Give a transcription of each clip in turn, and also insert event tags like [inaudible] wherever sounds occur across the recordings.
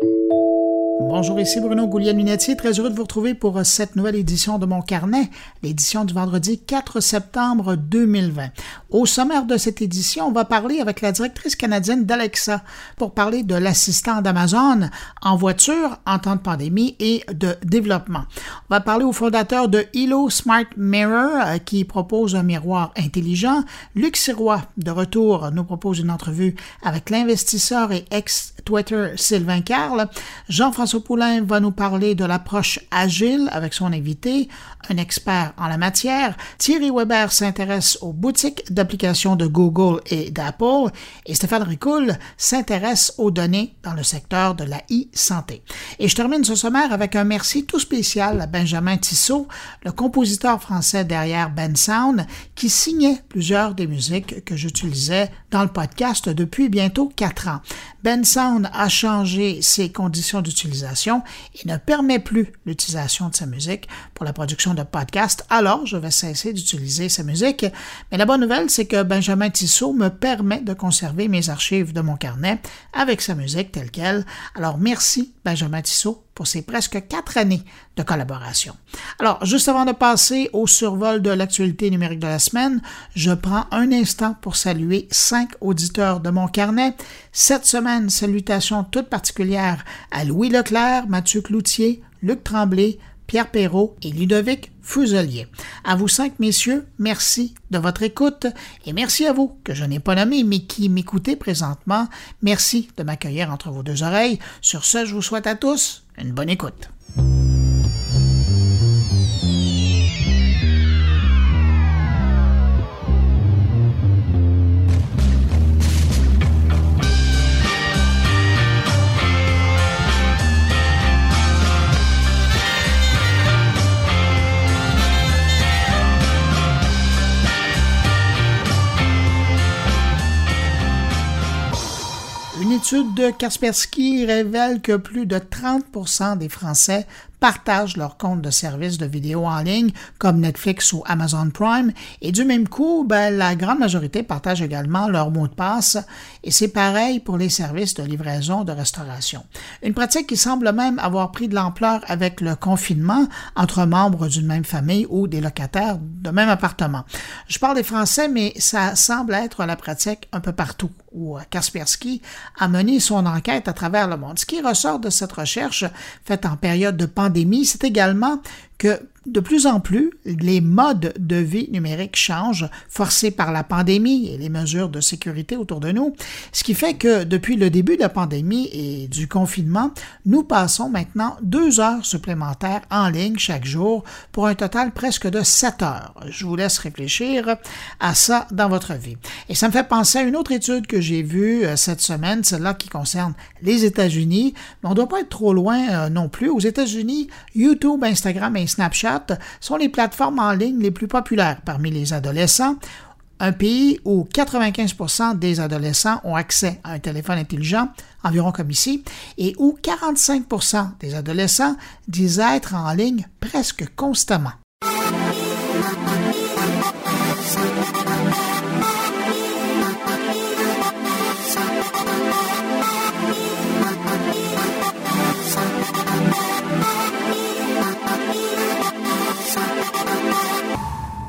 Thank you. Bonjour, ici Bruno Gouliel-Lunetier, très heureux de vous retrouver pour cette nouvelle édition de mon carnet, l'édition du vendredi 4 septembre 2020. Au sommaire de cette édition, on va parler avec la directrice canadienne d'Alexa pour parler de l'assistant d'Amazon en voiture en temps de pandémie et de développement. On va parler au fondateur de Hilo Smart Mirror euh, qui propose un miroir intelligent. Luc Sirois, de retour, nous propose une entrevue avec l'investisseur et ex-Twitter Sylvain Carle. Jean-François Poulain va nous parler de l'approche agile avec son invité, un expert en la matière. Thierry Weber s'intéresse aux boutiques d'applications de Google et d'Apple. Et Stéphane Ricoul s'intéresse aux données dans le secteur de la e-santé. Et je termine ce sommaire avec un merci tout spécial à Benjamin Tissot, le compositeur français derrière Ben Sound, qui signait plusieurs des musiques que j'utilisais dans le podcast depuis bientôt quatre ans. Ben Sound a changé ses conditions d'utilisation et ne permet plus l'utilisation de sa musique pour la production de podcasts, alors je vais cesser d'utiliser sa musique. Mais la bonne nouvelle, c'est que Benjamin Tissot me permet de conserver mes archives de mon carnet avec sa musique telle qu'elle. Alors merci Benjamin Tissot pour ces presque quatre années de collaboration. Alors, juste avant de passer au survol de l'actualité numérique de la semaine, je prends un instant pour saluer cinq auditeurs de mon carnet. Cette semaine, salutations toutes particulières à Louis Leclerc, Mathieu Cloutier, Luc Tremblay, Pierre Perrault et Ludovic Fuselier. À vous cinq messieurs, merci de votre écoute et merci à vous que je n'ai pas nommé mais qui m'écoutez présentement. Merci de m'accueillir entre vos deux oreilles. Sur ce, je vous souhaite à tous une bonne écoute. Une étude de Kaspersky révèle que plus de 30% des Français partagent leur compte de services de vidéo en ligne comme Netflix ou Amazon Prime et du même coup, ben, la grande majorité partagent également leur mot de passe et c'est pareil pour les services de livraison de restauration. Une pratique qui semble même avoir pris de l'ampleur avec le confinement entre membres d'une même famille ou des locataires de même appartement. Je parle des Français, mais ça semble être la pratique un peu partout où Kaspersky a mené son enquête à travers le monde. Ce qui ressort de cette recherche faite en période de pandémie, c'est également que de plus en plus, les modes de vie numériques changent, forcés par la pandémie et les mesures de sécurité autour de nous, ce qui fait que depuis le début de la pandémie et du confinement, nous passons maintenant deux heures supplémentaires en ligne chaque jour pour un total presque de sept heures. Je vous laisse réfléchir à ça dans votre vie. Et ça me fait penser à une autre étude que j'ai vue euh, cette semaine, celle-là qui concerne les États-Unis, mais on ne doit pas être trop loin euh, non plus. Aux États-Unis, YouTube, Instagram Snapchat sont les plateformes en ligne les plus populaires parmi les adolescents, un pays où 95% des adolescents ont accès à un téléphone intelligent, environ comme ici, et où 45% des adolescents disent être en ligne presque constamment.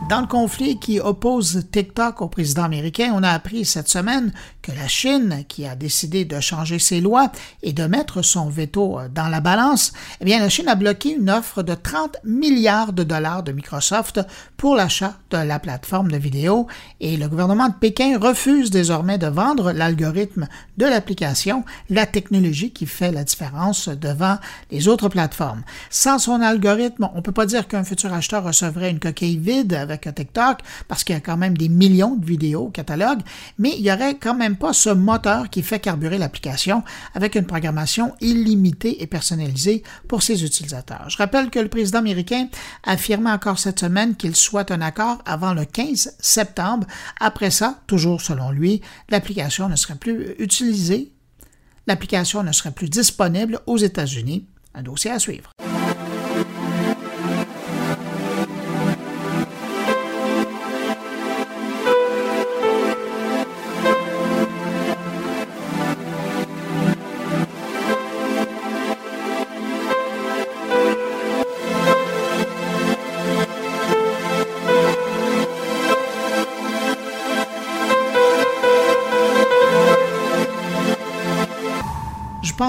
Dans le conflit qui oppose TikTok au président américain, on a appris cette semaine que la Chine, qui a décidé de changer ses lois et de mettre son veto euh, dans la balance, eh bien, la Chine a bloqué une offre de 30 milliards de dollars de Microsoft pour l'achat de la plateforme de vidéo et le gouvernement de Pékin refuse désormais de vendre l'algorithme de l'application, la technologie qui fait la différence devant les autres plateformes. Sans son algorithme, on ne peut pas dire qu'un futur acheteur recevrait une coquille vide avec avec TikTok parce qu'il y a quand même des millions de vidéos au catalogue, mais il n'y aurait quand même pas ce moteur qui fait carburer l'application avec une programmation illimitée et personnalisée pour ses utilisateurs. Je rappelle que le président américain a affirmé encore cette semaine qu'il souhaite un accord avant le 15 septembre. Après ça, toujours selon lui, l'application ne serait plus utilisée, l'application ne serait plus disponible aux États-Unis. Un dossier à suivre.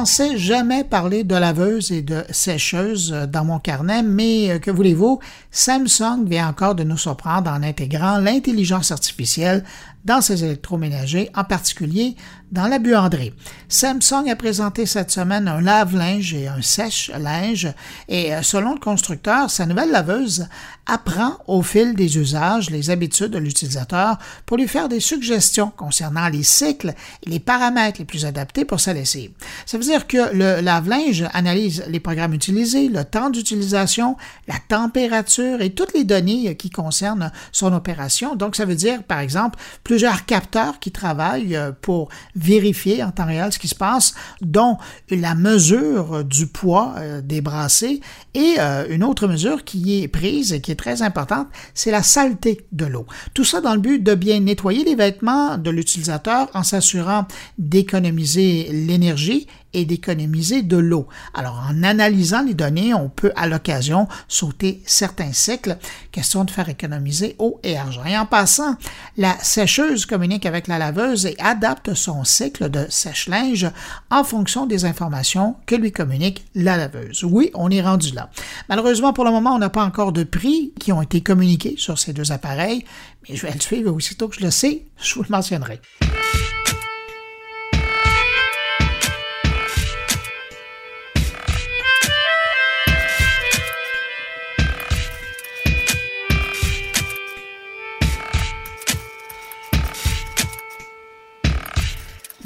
Pensais jamais parler de laveuse et de sécheuse dans mon carnet, mais euh, que voulez-vous, Samsung vient encore de nous surprendre en intégrant l'intelligence artificielle dans ses électroménagers, en particulier dans la buanderie. Samsung a présenté cette semaine un lave-linge et un sèche-linge et euh, selon le constructeur, sa nouvelle laveuse apprend au fil des usages les habitudes de l'utilisateur pour lui faire des suggestions concernant les cycles et les paramètres les plus adaptés pour sa lessive. Ça veut dire que le lave-linge analyse les programmes utilisés, le temps d'utilisation, la température et toutes les données qui concernent son opération. Donc ça veut dire par exemple plusieurs capteurs qui travaillent euh, pour vérifier en temps réel ce qui se passe, dont la mesure du poids euh, des brassés et euh, une autre mesure qui est prise et qui est très importante, c'est la saleté de l'eau. Tout ça dans le but de bien nettoyer les vêtements de l'utilisateur en s'assurant d'économiser l'énergie et d'économiser de l'eau. Alors, en analysant les données, on peut à l'occasion sauter certains cycles, question de faire économiser eau et argent. Et en passant, la sécheuse communique avec la laveuse et adapte son cycle de sèche-linge en fonction des informations que lui communique la laveuse. Oui, on est rendu là. Malheureusement, pour le moment, on n'a pas encore de prix qui ont été communiqués sur ces deux appareils, mais je vais le suivre aussitôt que je le sais, je vous le mentionnerai.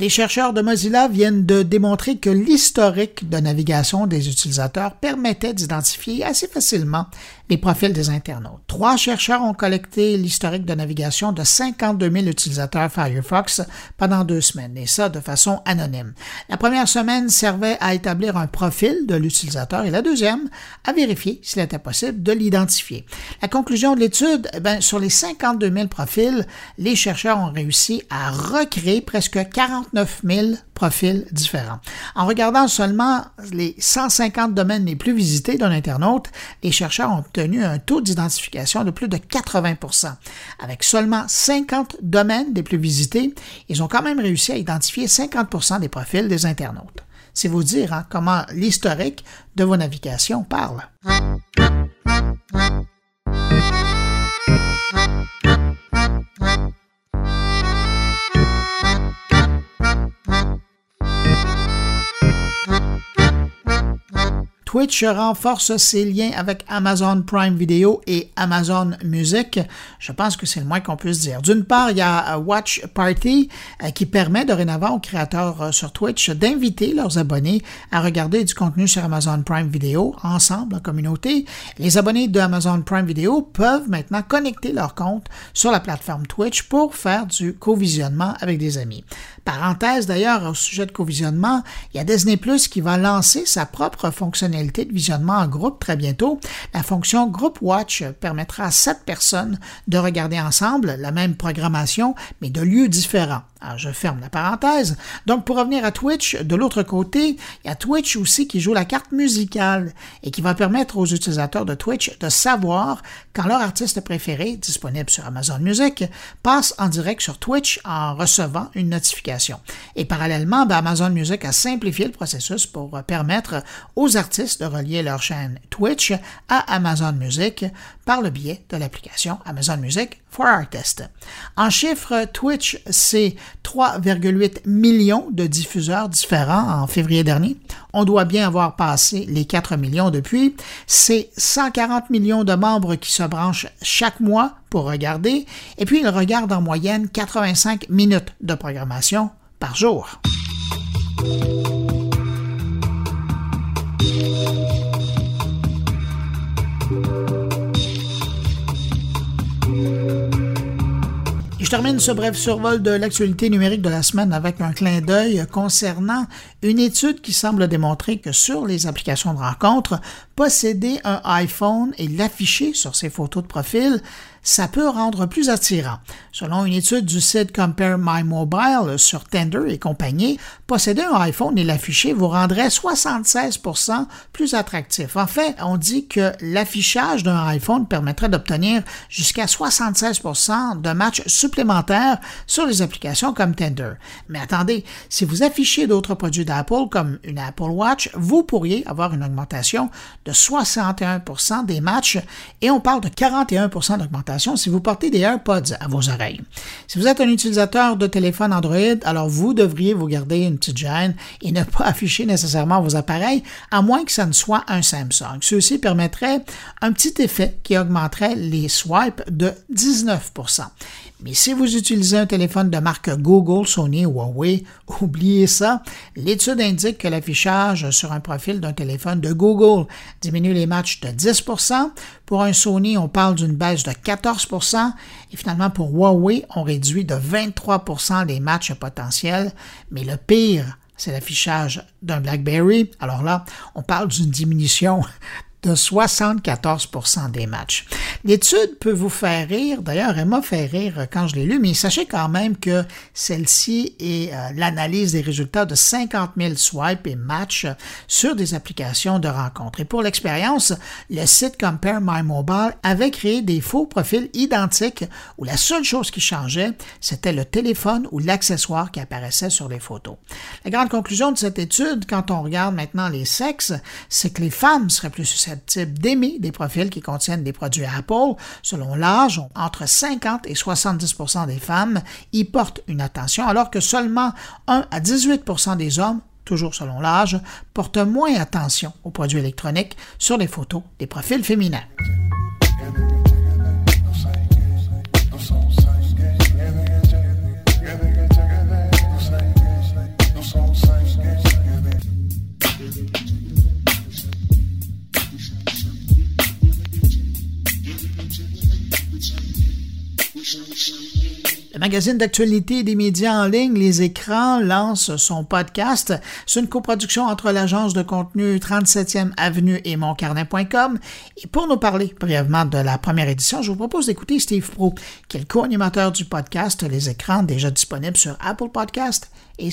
Les chercheurs de Mozilla viennent de démontrer que l'historique de navigation des utilisateurs permettait d'identifier assez facilement les profils des internautes. Trois chercheurs ont collecté l'historique de navigation de 52 000 utilisateurs Firefox pendant deux semaines, et ça de façon anonyme. La première semaine servait à établir un profil de l'utilisateur et la deuxième à vérifier s'il était possible de l'identifier. La conclusion de l'étude, eh sur les 52 000 profils, les chercheurs ont réussi à recréer presque 49 000 profils différents. En regardant seulement les 150 domaines les plus visités d'un internaute, les chercheurs ont obtenu un taux d'identification de plus de 80% Avec seulement 50 domaines des plus visités, ils ont quand même réussi à identifier 50% des profils des internautes. C'est vous dire hein, comment l'historique de vos navigations parle. Twitch renforce ses liens avec Amazon Prime Video et Amazon Music. Je pense que c'est le moins qu'on puisse dire. D'une part, il y a Watch Party euh, qui permet dorénavant aux créateurs euh, sur Twitch d'inviter leurs abonnés à regarder du contenu sur Amazon Prime Video ensemble en communauté. Les abonnés de Amazon Prime Video peuvent maintenant connecter leur compte sur la plateforme Twitch pour faire du co-visionnement avec des amis. Parenthèse d'ailleurs au sujet de co-visionnement, il y a Disney Plus qui va lancer sa propre fonctionnalité de visionnement en groupe très bientôt. La fonction Group Watch permettra à sept personnes de regarder ensemble la même programmation, mais de lieux différents. Alors, je ferme la parenthèse. Donc, pour revenir à Twitch, de l'autre côté, il y a Twitch aussi qui joue la carte musicale et qui va permettre aux utilisateurs de Twitch de savoir quand leur artiste préféré, disponible sur Amazon Music, passe en direct sur Twitch en recevant une notification. Et parallèlement, ben, Amazon Music a simplifié le processus pour permettre aux artistes de relier leur chaîne Twitch à Amazon Music par le biais de l'application Amazon Music for Artists. En chiffres, Twitch, c'est 3,8 millions de diffuseurs différents en février dernier. On doit bien avoir passé les 4 millions depuis. C'est 140 millions de membres qui se branchent chaque mois pour regarder, et puis ils regardent en moyenne 85 minutes de programmation par jour. Termine ce bref survol de l'actualité numérique de la semaine avec un clin d'œil concernant une étude qui semble démontrer que sur les applications de rencontres, posséder un iPhone et l'afficher sur ses photos de profil, ça peut rendre plus attirant. Selon une étude du site Compare My Mobile sur Tender et compagnie, posséder un iPhone et l'afficher vous rendrait 76% plus attractif. En fait, on dit que l'affichage d'un iPhone permettrait d'obtenir jusqu'à 76% de matchs supplémentaires sur les applications comme Tender. Mais attendez, si vous affichez d'autres produits d'Apple comme une Apple Watch, vous pourriez avoir une augmentation de 61% des matchs et on parle de 41% d'augmentation si vous portez des AirPods à vos oreilles. Si vous êtes un utilisateur de téléphone Android, alors vous devriez vous garder une petite gêne et ne pas [laughs] afficher nécessairement vos appareils, à moins que ça ne soit un Samsung. Ceci permettrait un petit effet qui augmenterait les swipes de 19 mais si vous utilisez un téléphone de marque Google, Sony ou Huawei, [laughs] oubliez ça. L'étude indique que l'affichage sur un profil d'un téléphone de Google diminue les matchs de 10% Pour un Sony, on parle d'une baisse de 14% Et finalement, pour Huawei, on réduit de 23% les matchs potentiels. Mais le pire, c'est l'affichage d'un BlackBerry. Alors là, on parle d'une diminution de 74% des matchs. L'étude peut vous faire rire, d'ailleurs elle m'a fait rire quand je l'ai lu, mais sachez quand même que celle-ci est euh, l'analyse des résultats de 50 000 swipes et matchs sur des applications de rencontres. Et pour l'expérience, le site Compare My Mobile avait créé des faux profils identiques où la seule chose qui changeait, c'était le téléphone ou l'accessoire qui apparaissait sur les photos. La grande conclusion de cette étude, quand on regarde maintenant les sexes, c'est que les femmes seraient plus susceptibles type d'aimer des profils qui contiennent des produits Apple. Selon l'âge, entre 50 et 70% des femmes y portent une attention, alors que seulement 1 à 18% des hommes toujours selon l'âge, portent moins attention aux produits électroniques sur les photos des profils féminins. Le magazine d'actualité des médias en ligne, Les Écrans, lance son podcast. C'est une coproduction entre l'agence de contenu 37e Avenue et moncarnet.com. Et pour nous parler brièvement de la première édition, je vous propose d'écouter Steve Pro, qui est le co-animateur du podcast Les Écrans, déjà disponible sur Apple Podcast et.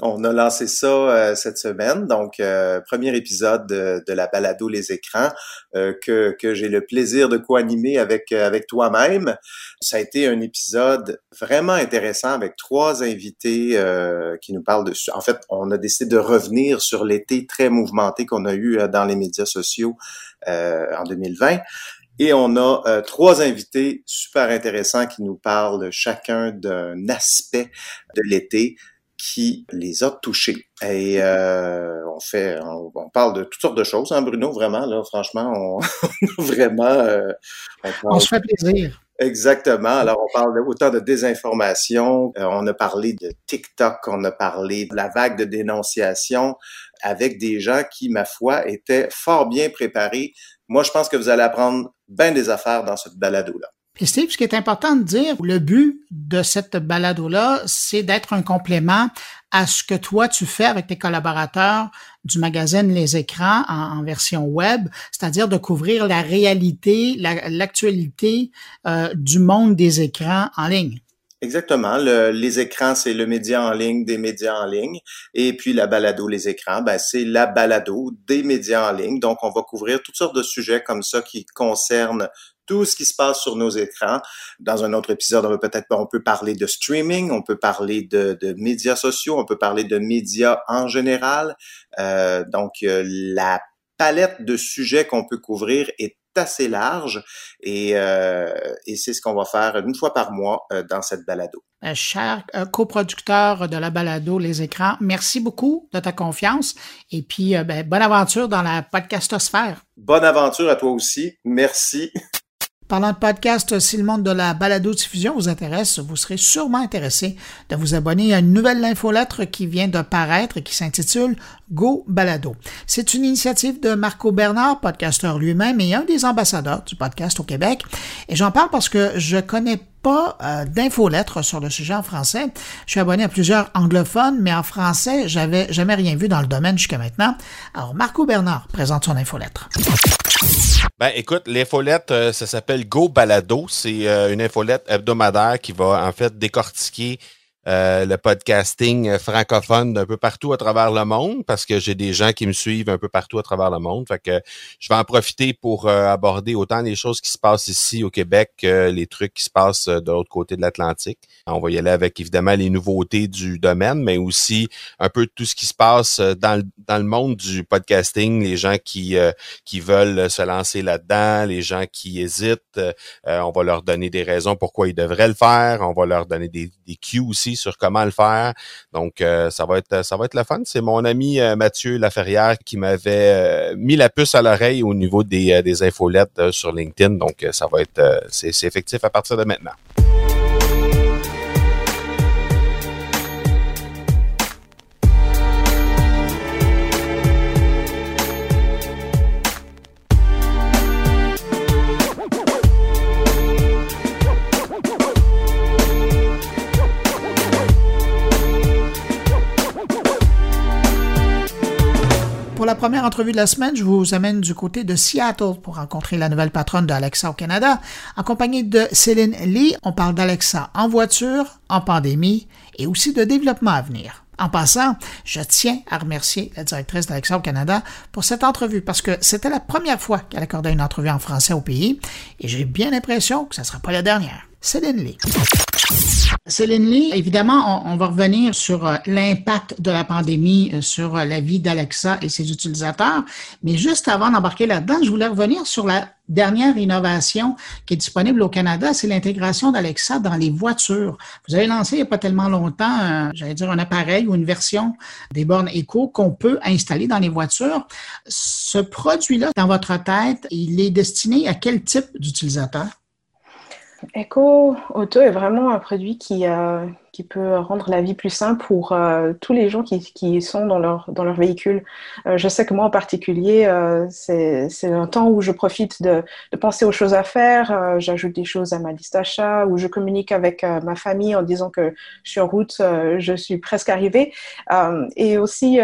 On a lancé ça euh, cette semaine, donc euh, premier épisode de, la balado Les écrans euh, que, que j'ai le plaisir de co-animer avec avec toi-même. Ça a été un épisode vraiment intéressant avec trois invités qui nous parlent de. En fait, on a décidé de revenir sur l'été très mouvementé qu'on a eu dans les médias sociaux en 2020. Et on a euh, trois invités super intéressants qui nous parlent chacun d'un aspect de l'été qui les a touchés. Et euh, on fait, on, parle de toutes sortes de choses, hein, Bruno, vraiment, là, franchement, on, [laughs] vraiment... Euh, on, se fait plaisir. Exactement. Alors, on parle autant de désinformation, on a parlé de TikTok, on a parlé de la vague de dénonciation avec des gens qui, ma foi, étaient fort bien préparés moi, je pense que vous allez apprendre bien des affaires dans cette balado-là. Puis Steve, ce qui est important de dire, le but de cette balado-là, c'est d'être un complément à ce que toi tu fais avec tes collaborateurs du magazine Les Écrans en, version web, c'est-à-dire de couvrir la réalité, l'actualité euh, du monde des écrans en ligne. Exactement. les écrans, c'est le média en ligne des médias en ligne. Et puis la balado, les écrans, ben, c'est la balado des médias en ligne. Donc, on va couvrir toutes sortes de sujets comme ça qui concernent tout ce qui se passe sur nos écrans. Dans un autre épisode, on va peut-être on peut parler de streaming, on peut parler de, de médias sociaux, on peut parler de médias en général. Euh, donc, euh, la palette de sujets qu'on peut couvrir est assez large et, euh, et c'est ce qu'on va faire une fois par mois euh, dans cette balado. Euh, cher coproducteur de la balado Les Écrans, merci beaucoup de ta confiance et puis ben, bonne aventure dans la podcastosphère. Bonne aventure à toi aussi. Merci. Parlant de podcast, si le monde de la balado-diffusion vous intéresse, vous serez sûrement intéressé de vous abonner à une nouvelle infolettre qui vient de paraître et qui s'intitule Go Balado. C'est une initiative de Marco Bernard, podcasteur lui-même et un des ambassadeurs du podcast au Québec. Et j'en parle parce que je connais pas euh, d'infolettre sur le sujet en français. Je suis abonné à plusieurs anglophones, mais en français, j'avais jamais rien vu dans le domaine jusqu'à maintenant. Alors, Marco Bernard présente son infolettre. Ben, écoute, l'infolette, euh, ça s'appelle Go Balado. C'est euh, une infolette hebdomadaire qui va en fait décortiquer euh, le podcasting francophone d'un peu partout à travers le monde parce que j'ai des gens qui me suivent un peu partout à travers le monde. Fait que je vais en profiter pour euh, aborder autant les choses qui se passent ici au Québec que les trucs qui se passent euh, de l'autre côté de l'Atlantique. On va y aller avec évidemment les nouveautés du domaine, mais aussi un peu tout ce qui se passe dans le, dans le monde du podcasting, les gens qui, qui veulent se lancer là-dedans, les gens qui hésitent. on va leur donner des raisons pourquoi ils devraient le faire. On va leur donner des, des cues aussi sur comment le faire. Donc, euh, ça va être ça va être le fun. C'est mon ami euh, Mathieu Laferrière qui m'avait euh, mis la puce à l'oreille au niveau des, des infolettes sur LinkedIn. Donc, ça va être c'est effectif à partir de maintenant. La première entrevue de la semaine, je vous amène du côté de Seattle pour rencontrer la nouvelle patronne d'Alexa au Canada. Accompagnée de Céline Lee, on parle d'Alexa en voiture, en pandémie et aussi de développement à venir. En passant, je tiens à remercier la directrice d'Alexa au Canada pour cette entrevue parce que c'était la première fois qu'elle accordait une entrevue en français au pays et j'ai bien l'impression que ce ne sera pas la dernière. Céline Lee. Céline Lee, évidemment, on, va revenir sur euh, l'impact de la pandémie euh, sur euh, la vie d'Alexa et ses utilisateurs. Mais juste avant d'embarquer là-dedans, je voulais revenir sur la dernière innovation qui est disponible au Canada, c'est l'intégration d'Alexa dans les voitures. Vous avez lancé il n'y a pas tellement longtemps, j'allais dire un appareil ou une version des bornes Echo qu'on peut installer dans les voitures. Ce produit-là, dans votre tête, il est destiné à quel type d'utilisateur? Echo Auto est vraiment un produit qui, euh, qui peut rendre la vie plus simple pour euh, tous les gens qui, qui, sont dans leur, dans leur véhicule. Euh, je sais que moi en particulier, euh, c'est un temps où je profite de, de penser aux choses à faire. Euh, j'ajoute des choses à ma liste d'achat ou je communique avec euh, ma famille en disant que je suis en route, je suis presque arrivée. et aussi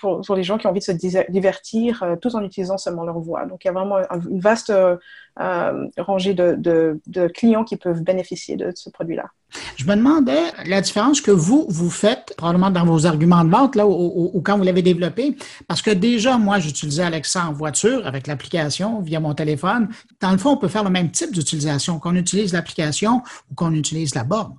pour, pour, les gens qui ont envie de se divertir tout en utilisant seulement leur voix. Donc il y a vraiment une vaste rangée de, de, de clients qui peuvent bénéficier de ce produit-là. Je me demandais la différence que vous, vous faites, probablement dans vos arguments de vente, là, ou, quand vous l'avez développé, parce que déjà, moi, j'utilisais Alexa en voiture avec l'application via mon téléphone. Dans le fond, on peut faire le même type d'utilisation, qu'on utilise l'application ou qu'on utilise la borne.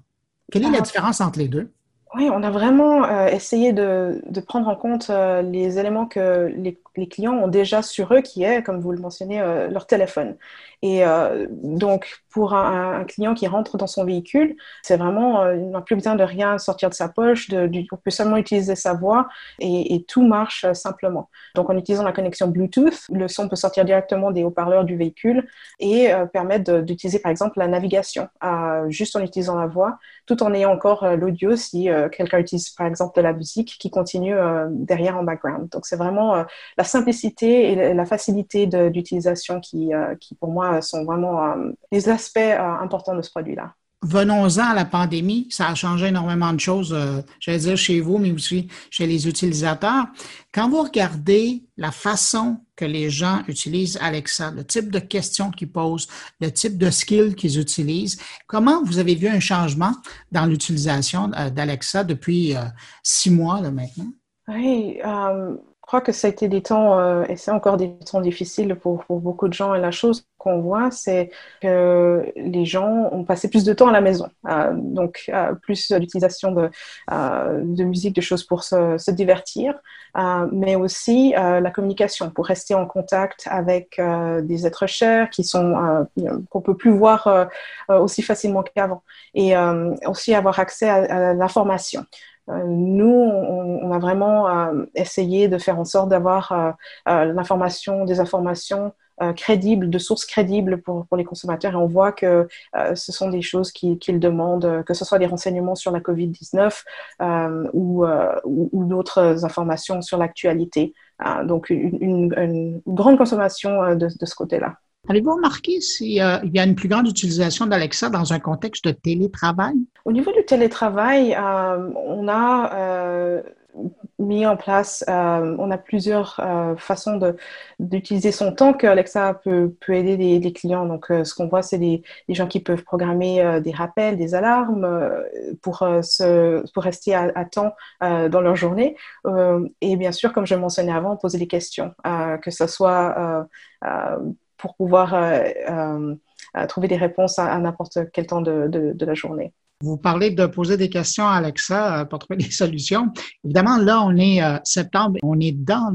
Quelle est la différence entre les deux? Oui, on a vraiment euh, essayé de, de, prendre en compte euh, les éléments que les, les, clients ont déjà sur eux, qui est, comme vous le mentionnez, euh, leur téléphone. Et euh, donc, pour un, client qui rentre dans son véhicule, c'est vraiment, il n'a plus besoin de rien sortir de sa poche, on peut seulement utiliser sa voix et, tout marche simplement. Donc, en utilisant la connexion Bluetooth, le son peut sortir directement des haut-parleurs du véhicule et permettre d'utiliser, par exemple, la navigation, juste en utilisant la voix, tout en ayant encore l'audio si quelqu'un utilise par exemple de la musique qui continue euh, derrière en background. Donc c'est vraiment euh, la simplicité et la facilité d'utilisation qui, euh, qui pour moi sont vraiment les aspects importants de ce produit-là venons-en à la pandémie. Ça a changé énormément de choses, euh, j'allais dire chez vous, mais aussi chez les utilisateurs. Quand vous regardez la façon que les gens utilisent Alexa, le type de questions qu'ils posent, le type de skills qu'ils utilisent, comment vous avez vu un changement dans l'utilisation euh, d'Alexa depuis euh, six mois là, maintenant? Oui, je crois que ça a été des temps, euh, et c'est encore des temps difficiles pour, beaucoup de gens. Et la chose qu'on voit, c'est que les gens ont passé plus de temps à la maison. Euh, donc, euh, plus d'utilisation de, musique, de choses pour se, divertir, mais aussi la communication, pour rester en contact avec des êtres chers qui sont qu'on peut plus voir aussi facilement qu'avant. Et aussi avoir accès à l'information. Euh, nous, on, a vraiment euh, essayé de faire en sorte d'avoir euh, l'information, des informations crédibles, de sources crédibles pour, les consommateurs. Et on voit que ce sont des choses qu'ils demandent, que ce soit des renseignements sur la COVID-19 ou, d'autres informations sur l'actualité. donc, une, grande consommation de ce côté-là. Avez-vous remarqué s'il y a une plus grande utilisation d'Alexa dans un contexte de télétravail? Au niveau du télétravail, on a mis en place, euh, on a plusieurs euh, façons d'utiliser son temps que Alexa peut, aider les, clients. Donc, euh, ce qu'on voit, c'est des, gens qui peuvent programmer des rappels, des alarmes pour, se, pour rester à, temps dans leur journée. et bien sûr, comme je mentionnais avant, poser des questions, que ce soit pour pouvoir trouver des réponses à, n'importe quel temps de, la journée. Vous parlez de poser des questions à Alexa euh, pour trouver [laughs] des solutions. Évidemment, là, on est euh, septembre, on est dedans.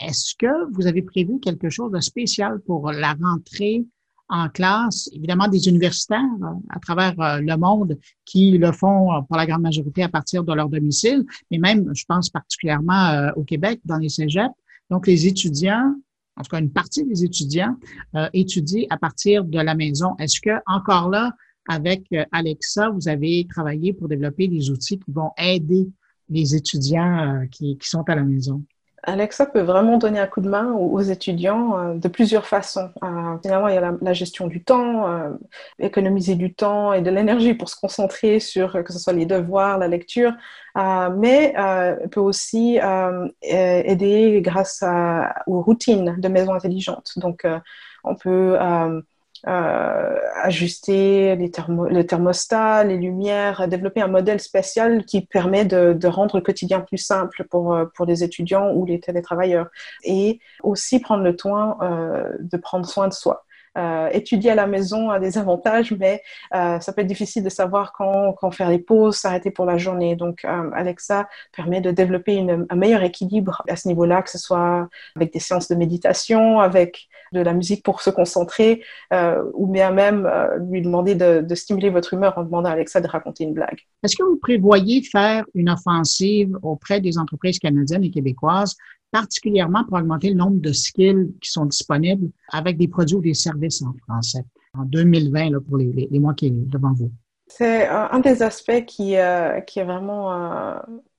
Est-ce que vous avez prévu quelque chose de spécial pour la rentrée en classe, évidemment des universitaires euh, à travers le monde qui le font pour la grande majorité à partir de leur domicile, mais même, je pense particulièrement au Québec, dans les cégeps. Donc, les étudiants, en tout cas une partie des étudiants, étudient à partir de la maison. Est-ce que encore là, avec euh, Alexa, vous avez travaillé pour développer des outils qui vont aider les étudiants euh, qui, sont à la maison? Alexa peut vraiment donner un coup de main aux, étudiants euh, de plusieurs façons. finalement, il y a la, gestion du temps, économiser du temps et de l'énergie pour se concentrer sur que ce soit les devoirs, la lecture, mais peut aussi aider grâce aux routines de maison intelligente. Donc, on peut euh, ajuster les le thermostat, les lumières, développer un modèle spécial qui permet de, de, rendre le quotidien plus simple pour, euh, pour les étudiants ou les télétravailleurs. Et aussi prendre le temps euh, de prendre soin de soi. Étudier à la maison a des avantages, mais ça peut être difficile de savoir quand, quand faire les pauses, s'arrêter pour la journée. Donc, Alexa permet de développer une, un meilleur équilibre à ce niveau-là, que ce soit avec des séances de méditation, avec de la musique pour se concentrer, ou bien même lui demander de, de, stimuler votre humeur en demandant à Alexa de raconter une blague. Est-ce que vous prévoyez faire une offensive auprès des entreprises canadiennes et québécoises particulièrement pour augmenter le nombre de skills qui sont disponibles avec des produits ou des services en français en 2020 là, pour les, les, mois qui sont devant vous? C'est un des aspects qui, euh, qui est vraiment euh,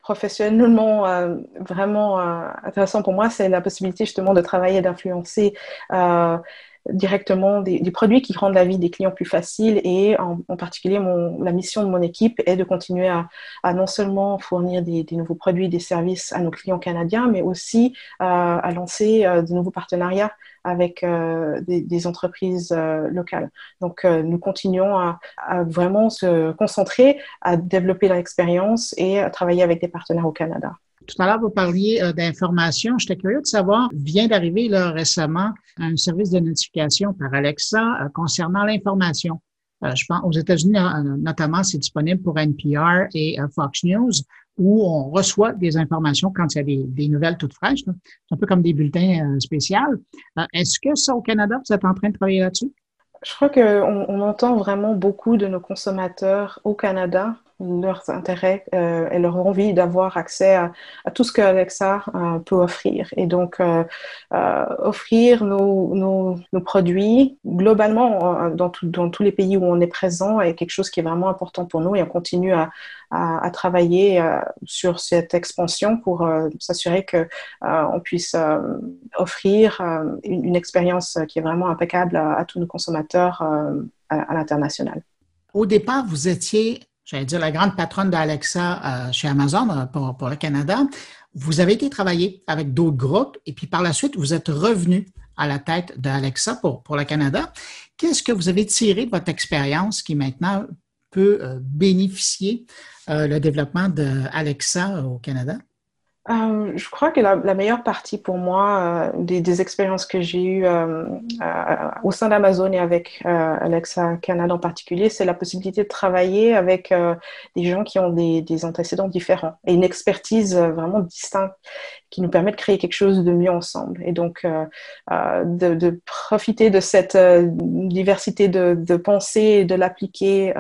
professionnellement euh, vraiment intéressant pour moi, c'est la possibilité justement de travailler et d'influencer directement des, produits qui rendent la vie des clients plus facile et en, particulier la mission de mon équipe est de continuer à, non seulement fournir des, des, nouveaux produits des services à nos clients canadiens, mais aussi euh, à lancer euh, de nouveaux partenariats avec euh, des, entreprises locales. Donc nous continuons à, à, vraiment se concentrer à développer l'expérience et à travailler avec des partenaires au Canada. Tout à l'heure, vous parliez euh, d'information. J'étais curieux de savoir, vient d'arriver récemment un service de notification par Alexa euh, concernant l'information. Euh, je pense aux États-Unis, notamment, c'est disponible pour NPR et Fox News, où on reçoit des informations quand il y a des, nouvelles toutes fraîches. C'est un peu comme des bulletins spéciaux. Est-ce que ça, au Canada, vous êtes en train de travailler là-dessus? Je crois qu'on on entend vraiment beaucoup de nos consommateurs au Canada leurs intérêts euh, et leur envie d'avoir accès à, tout ce que Alexa euh, peut offrir. Et donc, euh, offrir nos, nos, produits globalement dans, tout, dans, tous les pays où on est présent est quelque chose qui est vraiment important pour nous et on continue à, à, travailler sur cette expansion pour s'assurer que on puisse offrir une, expérience qui est vraiment impeccable à tous nos consommateurs à l'international. Au départ, vous étiez j'allais dire la grande patronne d'Alexa euh, chez Amazon euh, pour, pour, le Canada. Vous avez été travailler avec d'autres groupes et puis par la suite, vous êtes revenu à la tête d'Alexa pour, pour le Canada. Qu'est-ce que vous avez tiré de votre expérience qui maintenant peut euh, bénéficier le développement d'Alexa au Canada? Euh, je crois que la, la, meilleure partie pour moi euh, des, des, expériences que j'ai eues euh, au sein d'Amazon et avec Alexa Canada en particulier, c'est la possibilité de travailler avec des gens qui ont des, des, antécédents différents et une expertise vraiment distincte qui nous permet de créer quelque chose de mieux ensemble. Et donc, de, de, profiter de cette diversité de, de pensée et de l'appliquer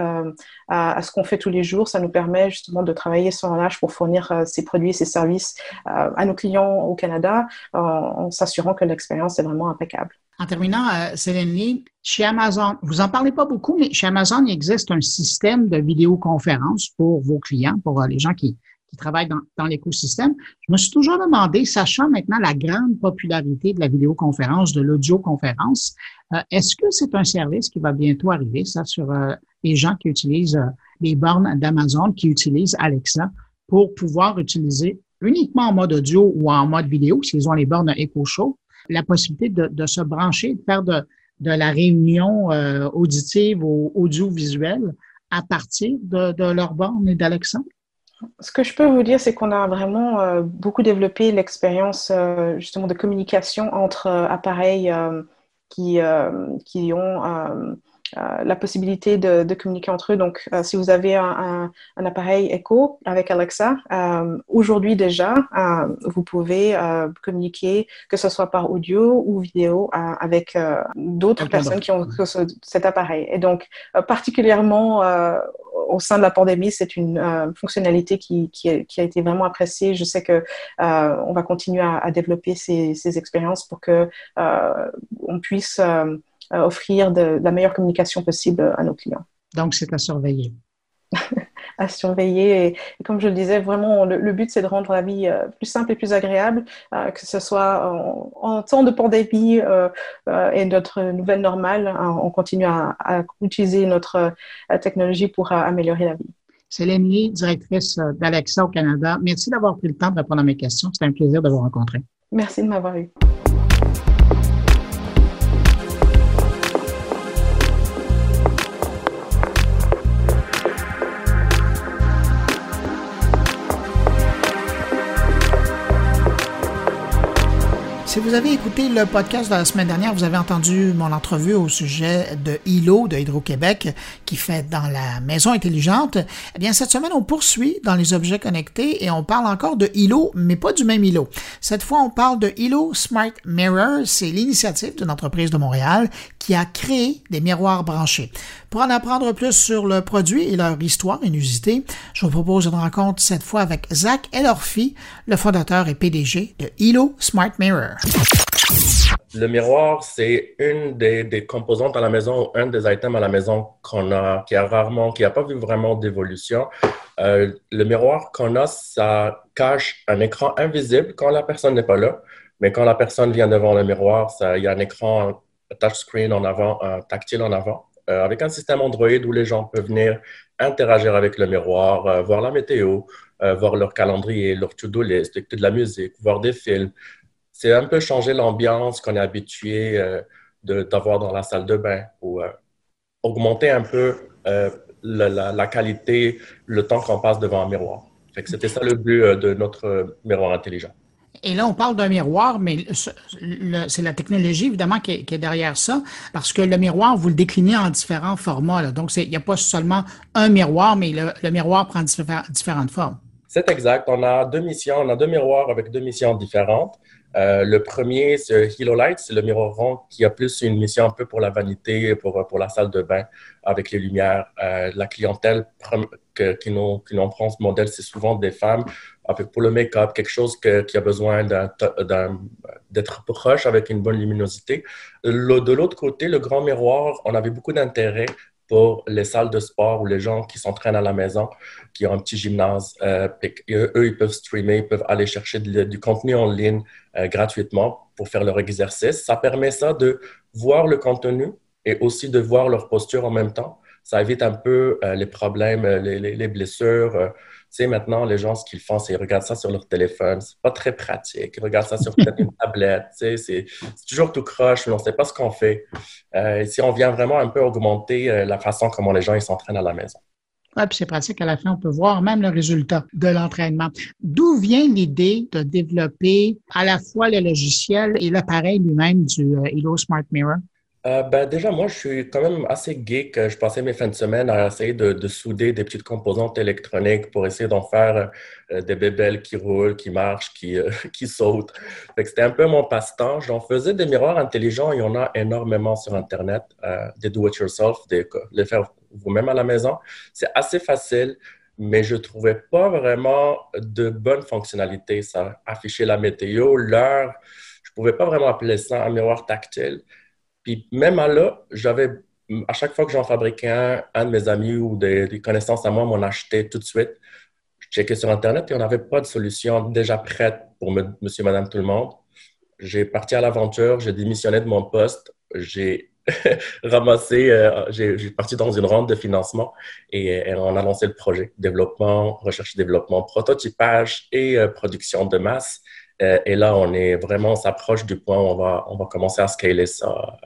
à, ce qu'on fait tous les jours, ça nous permet justement de travailler sans relâche pour fournir ces produits et ces services euh, à nos clients au Canada en, s'assurant que l'expérience est vraiment impeccable. En terminant, euh, Céline Lee, chez Amazon, vous en parlez pas beaucoup, mais chez Amazon, il existe un système de vidéoconférence pour vos clients, pour euh, les gens qui, qui travaillent dans, dans l'écosystème. Je me suis toujours demandé, sachant maintenant la grande popularité de la vidéoconférence, de l'audioconférence, euh, est-ce que c'est un service qui va bientôt arriver, ça, sur euh, les gens qui utilisent euh, les bornes d'Amazon, qui utilisent Alexa pour pouvoir utiliser uniquement en mode audio ou en mode vidéo, s'ils ont les bornes Echo Show, la possibilité de, de se brancher, de faire de, de la réunion euh, auditive ou audiovisuelle à partir de, de leur borne et d'Alexa? Ce que je peux vous dire, c'est qu'on a vraiment euh, beaucoup développé l'expérience euh, justement de communication entre euh, appareils qui, qui ont la possibilité de, de, communiquer entre eux. Donc, euh, si vous avez un, un, un, appareil Echo avec Alexa, euh, aujourd'hui déjà, vous pouvez communiquer, que ce soit par audio ou vidéo, avec d'autres personnes qui ont cet appareil. Et donc, particulièrement au sein de la pandémie, c'est une fonctionnalité qui, qui, a, qui, a, été vraiment appréciée. Je sais que on va continuer à, à développer ces, ces, expériences pour que on puisse euh, offrir de, la meilleure communication possible à nos clients. Donc, c'est à surveiller. [laughs] à surveiller. Et, comme je le disais, vraiment, le, but, c'est de rendre la vie euh, plus simple et plus agréable, euh, que ce soit en, en, temps de pandémie euh, euh et notre nouvelle normale. Hein, on continue à, à utiliser notre technologie pour améliorer la vie. Céline Lee, directrice d'Alexa au Canada, merci d'avoir pris le temps de répondre à mes questions. C'était un plaisir de vous rencontrer. Merci de m'avoir eu. Si vous avez écouté le podcast de la semaine dernière, vous avez entendu mon entrevue au sujet de ILO de Hydro-Québec qui fait dans la maison intelligente. Eh bien, cette semaine, on poursuit dans les objets connectés et on parle encore de ILO, mais pas du même ILO. Cette fois, on parle de ILO Smart Mirror. C'est l'initiative d'une entreprise de Montréal qui a créé des miroirs branchés. Pour en apprendre plus sur le produit et leur histoire inusitée, je vous propose une rencontre cette fois avec Zach Elorfi, le fondateur et PDG de ILO Smart Mirror. Le miroir, c'est une des, composantes à la maison, un des items à la maison qu'on a, qui a rarement, qui n'a pas vu vraiment d'évolution. Euh, le miroir qu'on a, ça cache un écran invisible quand la personne n'est pas là, mais quand la personne vient devant le miroir, il y a un écran touchscreen en avant, un tactile en avant, euh, avec un système Android où les gens peuvent venir interagir avec le miroir, euh, voir la météo, voir leur calendrier, leur to-do list, écouter de la musique, voir des films, c'est un peu changer l'ambiance qu'on est habitué euh, d'avoir dans la salle de bain ou euh, augmenter un peu euh, la, la, la, qualité, le temps qu'on passe devant un miroir. C'était ça le but de notre miroir intelligent. Et là, on parle d'un miroir, mais c'est la technologie, évidemment, qui est, qui est, derrière ça, parce que le miroir, vous le déclinez en différents formats. Là. Donc, il n'y a pas seulement un miroir, mais le, le miroir prend différentes formes. C'est exact. On a deux missions, on a deux miroirs avec deux missions différentes. Euh, le premier, c'est Hilo Light, c'est le miroir rond qui a plus une mission un peu pour la vanité, pour, pour la salle de bain avec les lumières. Euh, la clientèle qui, nous, qui nous prend ce modèle, c'est souvent des femmes avec pour le make-up, quelque chose qui a besoin d'être proche avec une bonne luminosité. De l'autre côté, le grand miroir, on avait beaucoup d'intérêt pour les salles de sport ou les gens qui s'entraînent à la maison, qui ont un petit gymnase. Euh, eux, ils peuvent streamer, ils peuvent aller chercher du, contenu en ligne euh, gratuitement pour faire leur exercice. Ça permet ça de voir le contenu et aussi de voir leur posture en même temps. Ça évite un peu euh, les problèmes, les, les blessures. Euh, tu sais, maintenant, les gens, ce qu'ils font, c'est qu'ils regardent ça sur leur téléphone. C'est pas très pratique. Ils regardent ça sur une [laughs] tablette. Tu sais, c'est toujours tout croche, mais on sait pas ce qu'on fait. Euh, si on vient vraiment un peu augmenter euh, la façon comment les gens ils s'entraînent à la maison. Oui, puis c'est pratique. À la fin, on peut voir même le résultat de l'entraînement. D'où vient l'idée de développer à la fois le logiciel et l'appareil lui-même du Hilo Smart Mirror? Euh, ben, déjà, moi, je suis quand même assez geek. Je passais mes fins de semaine à essayer de, de souder des petites composantes électroniques pour essayer d'en faire euh, des bébelles qui roulent, qui marchent, qui, euh, [laughs] sautent. C'était un peu mon passe-temps. J'en faisais des miroirs intelligents. Il y en a énormément sur Internet, euh, des do-it-yourself, des, les faire vous-même à la maison. C'est assez facile, mais je trouvais pas vraiment de bonnes fonctionnalités. Ça affichait la météo, l'heure. Je pouvais pas vraiment appeler ça un miroir tactile. Puis même à là, j'avais, à chaque fois que j'en fabriquais un, un de mes amis ou des, connaissances à moi m'en achetaient tout de suite. checké sur Internet et on n'avait pas de solution déjà prête pour monsieur, madame, tout le monde. J'ai parti à l'aventure, j'ai démissionné de mon poste, j'ai [laughs] ramassé, euh, j'ai parti dans une ronde de financement et, on a lancé le projet développement, recherche et développement, prototypage et euh, production de masse. Euh, et là, on est vraiment, on s'approche du point où on va, on va commencer à scaler ça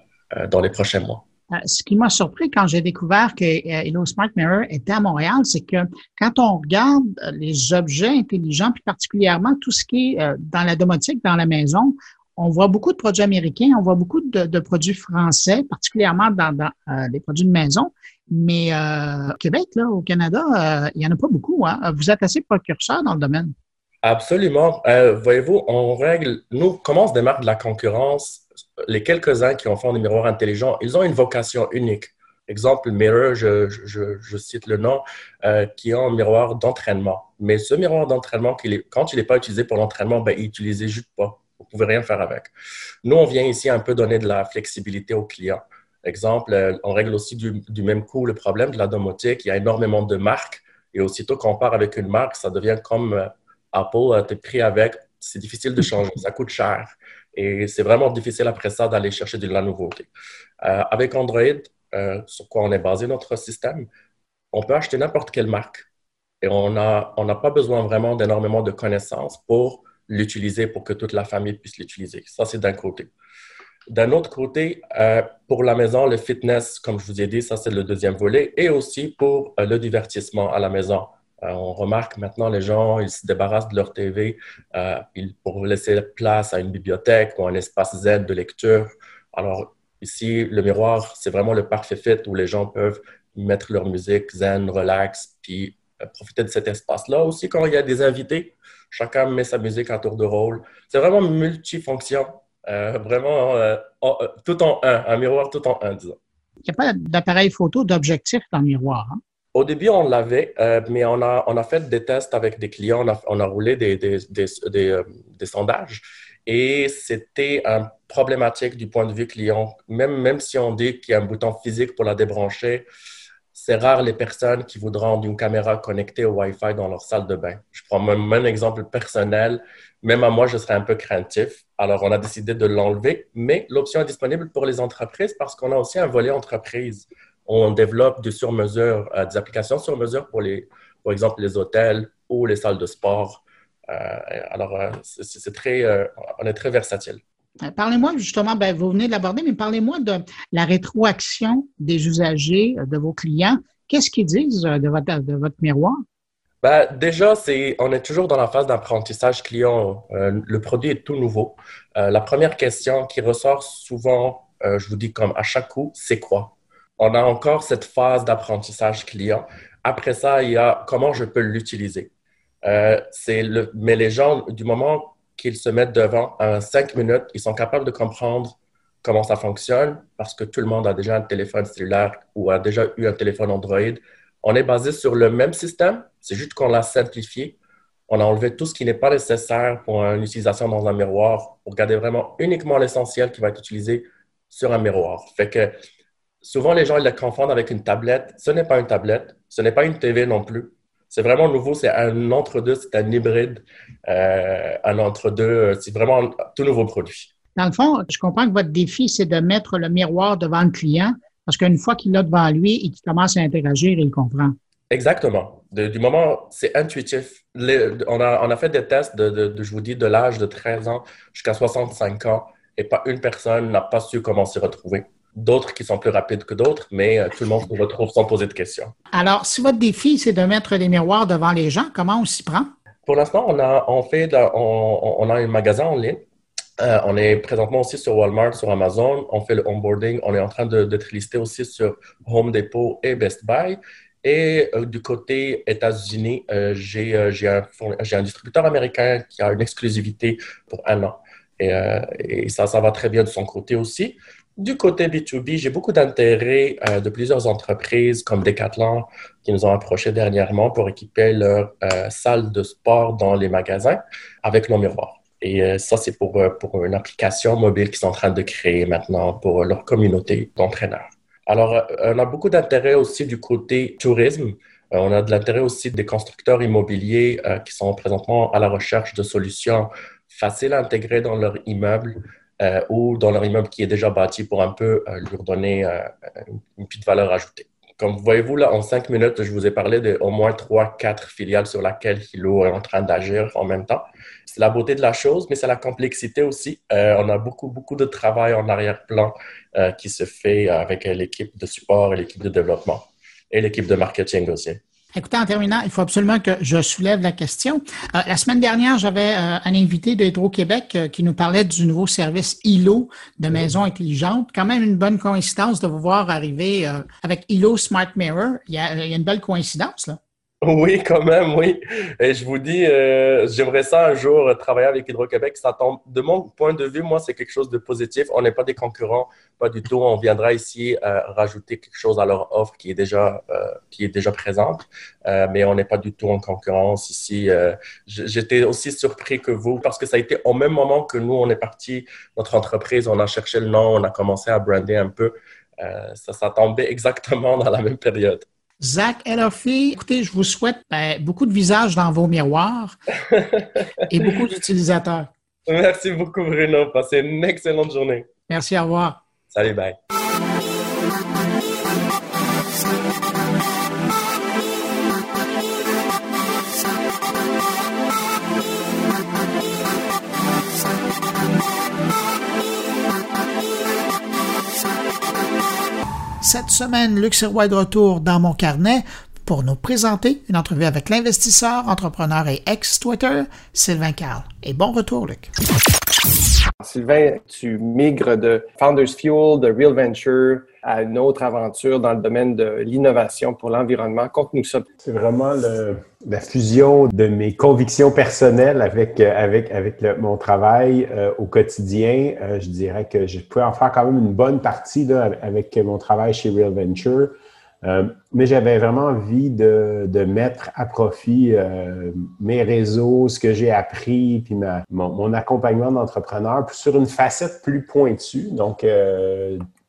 dans les prochains mois. Ce qui m'a surpris quand j'ai découvert que Hello Smart Mirror était à Montréal, c'est que quand on regarde les objets intelligents, puis particulièrement tout ce qui est dans la domotique, dans la maison, on voit beaucoup de produits américains, on voit beaucoup de, produits français, particulièrement dans, euh, les produits de maison. Mais euh, au Québec, là, au Canada, euh, il n'y en a pas beaucoup. Hein. Vous êtes assez précurseur dans le domaine. Absolument. Voyez-vous, on règle, nous, comment on se démarque de la concurrence? Les quelques-uns qui ont fait des miroirs intelligents, ils ont une vocation unique. Exemple, Mirror, je, cite le nom, qui ont un miroir d'entraînement. Mais ce miroir d'entraînement, quand il n'est pas utilisé pour l'entraînement, ben, il n'utilisait juste pas. Vous pouvez rien faire avec. Nous, on vient ici un peu donner de la flexibilité aux clients. Exemple, euh, on règle aussi du, même coup le problème de la domotique. Il y a énormément de marques et aussitôt qu'on part avec une marque, ça devient comme euh, Apple, tu es pris avec, c'est difficile de changer, ça coûte cher. Et c'est vraiment difficile après ça d'aller chercher de la nouveauté. Euh, avec Android, sur quoi on est basé notre système, on peut acheter n'importe quelle marque et on n'a on pas besoin vraiment d'énormément de connaissances pour l'utiliser pour que toute la famille puisse l'utiliser. Ça, c'est d'un côté. D'un autre côté, euh, pour la maison, le fitness, comme je vous ai dit, ça, c'est le deuxième volet, et aussi pour euh, le divertissement à la maison. Euh, on remarque maintenant, les gens, ils se débarrassent de leur TV ils, pour laisser place à une bibliothèque ou un espace zen de lecture. Alors, ici, le miroir, c'est vraiment le parfait fit où les gens peuvent mettre leur musique zen, relax, puis profiter de cet espace-là. Aussi, quand il y a des invités, Chacun met sa musique à tour de rôle. C'est vraiment multifonction. Euh, vraiment euh, euh, tout en un, un miroir tout en un, disons. Il n'y a pas d'appareil photo d'objectif dans le miroir. Hein? Au début, on l'avait, mais on a, fait des tests avec des clients, on a, roulé des, des, sondages et c'était problématique du point de vue client. Même, même si on dit qu'il y a un bouton physique pour la débrancher, c'est rare les personnes qui voudront une caméra connectée au Wi-Fi dans leur salle de bain. Je prends même un exemple personnel. Même à moi, je serais un peu craintif. Alors, on a décidé de l'enlever, mais l'option est disponible pour les entreprises parce qu'on a aussi un volet entreprise. On développe des euh, des applications sur mesure pour les, par exemple, les hôtels ou les salles de sport. Euh, alors, euh, c'est très, on est très versatile. Parlez-moi justement, ben, vous venez de l'aborder, mais parlez-moi de la rétroaction des usagers, de vos clients. Qu'est-ce qu'ils disent de votre, de votre miroir? Ben, déjà, c'est, on est toujours dans la phase d'apprentissage client. le produit est tout nouveau. la première question qui ressort souvent, je vous dis comme à chaque coup, c'est quoi? On a encore cette phase d'apprentissage client. Après ça, il y a comment je peux l'utiliser. c'est le, mais les gens, du moment qu'ils se mettent devant en cinq minutes, ils sont capables de comprendre comment ça fonctionne parce que tout le monde a déjà un téléphone cellulaire ou a déjà eu un téléphone Android. On est basé sur le même système, c'est juste qu'on l'a simplifié. On a enlevé tout ce qui n'est pas nécessaire pour une utilisation dans un miroir pour garder vraiment uniquement l'essentiel qui va être utilisé sur un miroir. Souvent les gens ils le confondent avec une tablette. Ce n'est pas une tablette, ce n'est pas une TV non plus. C'est vraiment nouveau, c'est un entre-deux, c'est un hybride, euh, un entre-deux, c'est vraiment un tout nouveau produit. Dans le fond, je comprends que votre défi, c'est de mettre le miroir devant le client, parce qu'une fois qu'il l'a devant lui et qu'il commence à interagir, il comprend. Exactement. du moment, c'est intuitif. on, a, on, a, fait des tests, de, je vous dis, de l'âge de 13 ans jusqu'à 65 ans, et pas une personne n'a pas su comment s'y retrouver d'autres qui sont plus rapides que d'autres, mais euh, tout le monde se retrouve sans poser de questions. Alors, si votre défi, c'est de mettre des miroirs devant les gens, comment on s'y prend? Pour l'instant, on a, on fait on, a un magasin en ligne. Euh, on est présentement aussi sur Walmart, sur Amazon. On fait le onboarding. On est en train d'être listé aussi sur Home Depot et Best Buy. Et euh, du côté États-Unis, j'ai un, un, distributeur américain qui a une exclusivité pour un an. Et, et, ça, ça va très bien de son côté aussi. Du côté B2B, j'ai beaucoup d'intérêt euh, de plusieurs entreprises comme Decathlon qui nous ont approché dernièrement pour équiper leur euh, salle de sport dans les magasins avec nos miroirs. Et euh, ça, c'est pour, pour une application mobile qu'ils sont en train de créer maintenant pour leur communauté d'entraîneurs. Alors, on a beaucoup d'intérêt aussi du côté tourisme. on a de l'intérêt aussi des constructeurs immobiliers qui sont présentement à la recherche de solutions faciles à intégrer dans leur immeuble ou dans leur immeuble qui est déjà bâti pour un peu leur donner une petite valeur ajoutée. Comme vous voyez-vous, là, en cinq minutes, je vous ai parlé de au moins trois, quatre filiales sur lesquelles Hilo est en train d'agir en même temps. C'est la beauté de la chose, mais c'est la complexité aussi. Euh, on a beaucoup, beaucoup de travail en arrière-plan euh, qui se fait avec l'équipe de support et l'équipe de développement et l'équipe de marketing aussi. Écoutez, en terminant, il faut absolument que je soulève la question. Euh, la semaine dernière, j'avais euh, un invité de Hydro-Québec euh, qui nous parlait du nouveau service ILO de maison intelligente. Quand même une bonne coïncidence de vous voir arriver avec ILO Smart Mirror. Il y, a, il y a une belle coïncidence, là. Oui, quand même, oui. Et je vous dis, euh, j'aimerais ça un jour travailler avec Hydro-Québec. Ça tombe, de mon point de vue, moi, c'est quelque chose de positif. On n'est pas des concurrents, pas du tout. On viendra ici euh, rajouter quelque chose à leur offre qui est déjà, euh, qui est déjà présente, mais on n'est pas du tout en concurrence ici. J'étais aussi surpris que vous, parce que ça a été au même moment que nous, on est parti, notre entreprise, on a cherché le nom, on a commencé à brander un peu. ça, ça tombait [laughs] exactement dans la même période. Zach Elofie, écoutez, je vous souhaite ben, beaucoup de visages dans vos miroirs et [laughs] beaucoup d'utilisateurs. Merci beaucoup, Bruno. Passez une excellente journée. Merci, au revoir. Salut, bye. Cette semaine, Luc Sirois est de retour dans mon carnet pour nous présenter une entrevue avec l'investisseur, entrepreneur et ex-Twitter, Sylvain Carl. Et bon retour, Luc. Sylvain, tu migres de Founders Fuel, de Real Venture à une autre aventure dans le domaine de l'innovation pour l'environnement. Conte-nous ça. C'est vraiment la fusion de mes convictions personnelles avec, euh, avec, avec mon travail euh, au quotidien. Euh, je dirais que je pouvais en faire quand même une bonne partie là, avec mon travail chez Real Venture. Mais j'avais vraiment envie de, de, mettre à profit mes réseaux, ce que j'ai appris, puis ma, mon, accompagnement d'entrepreneur sur une facette plus pointue, donc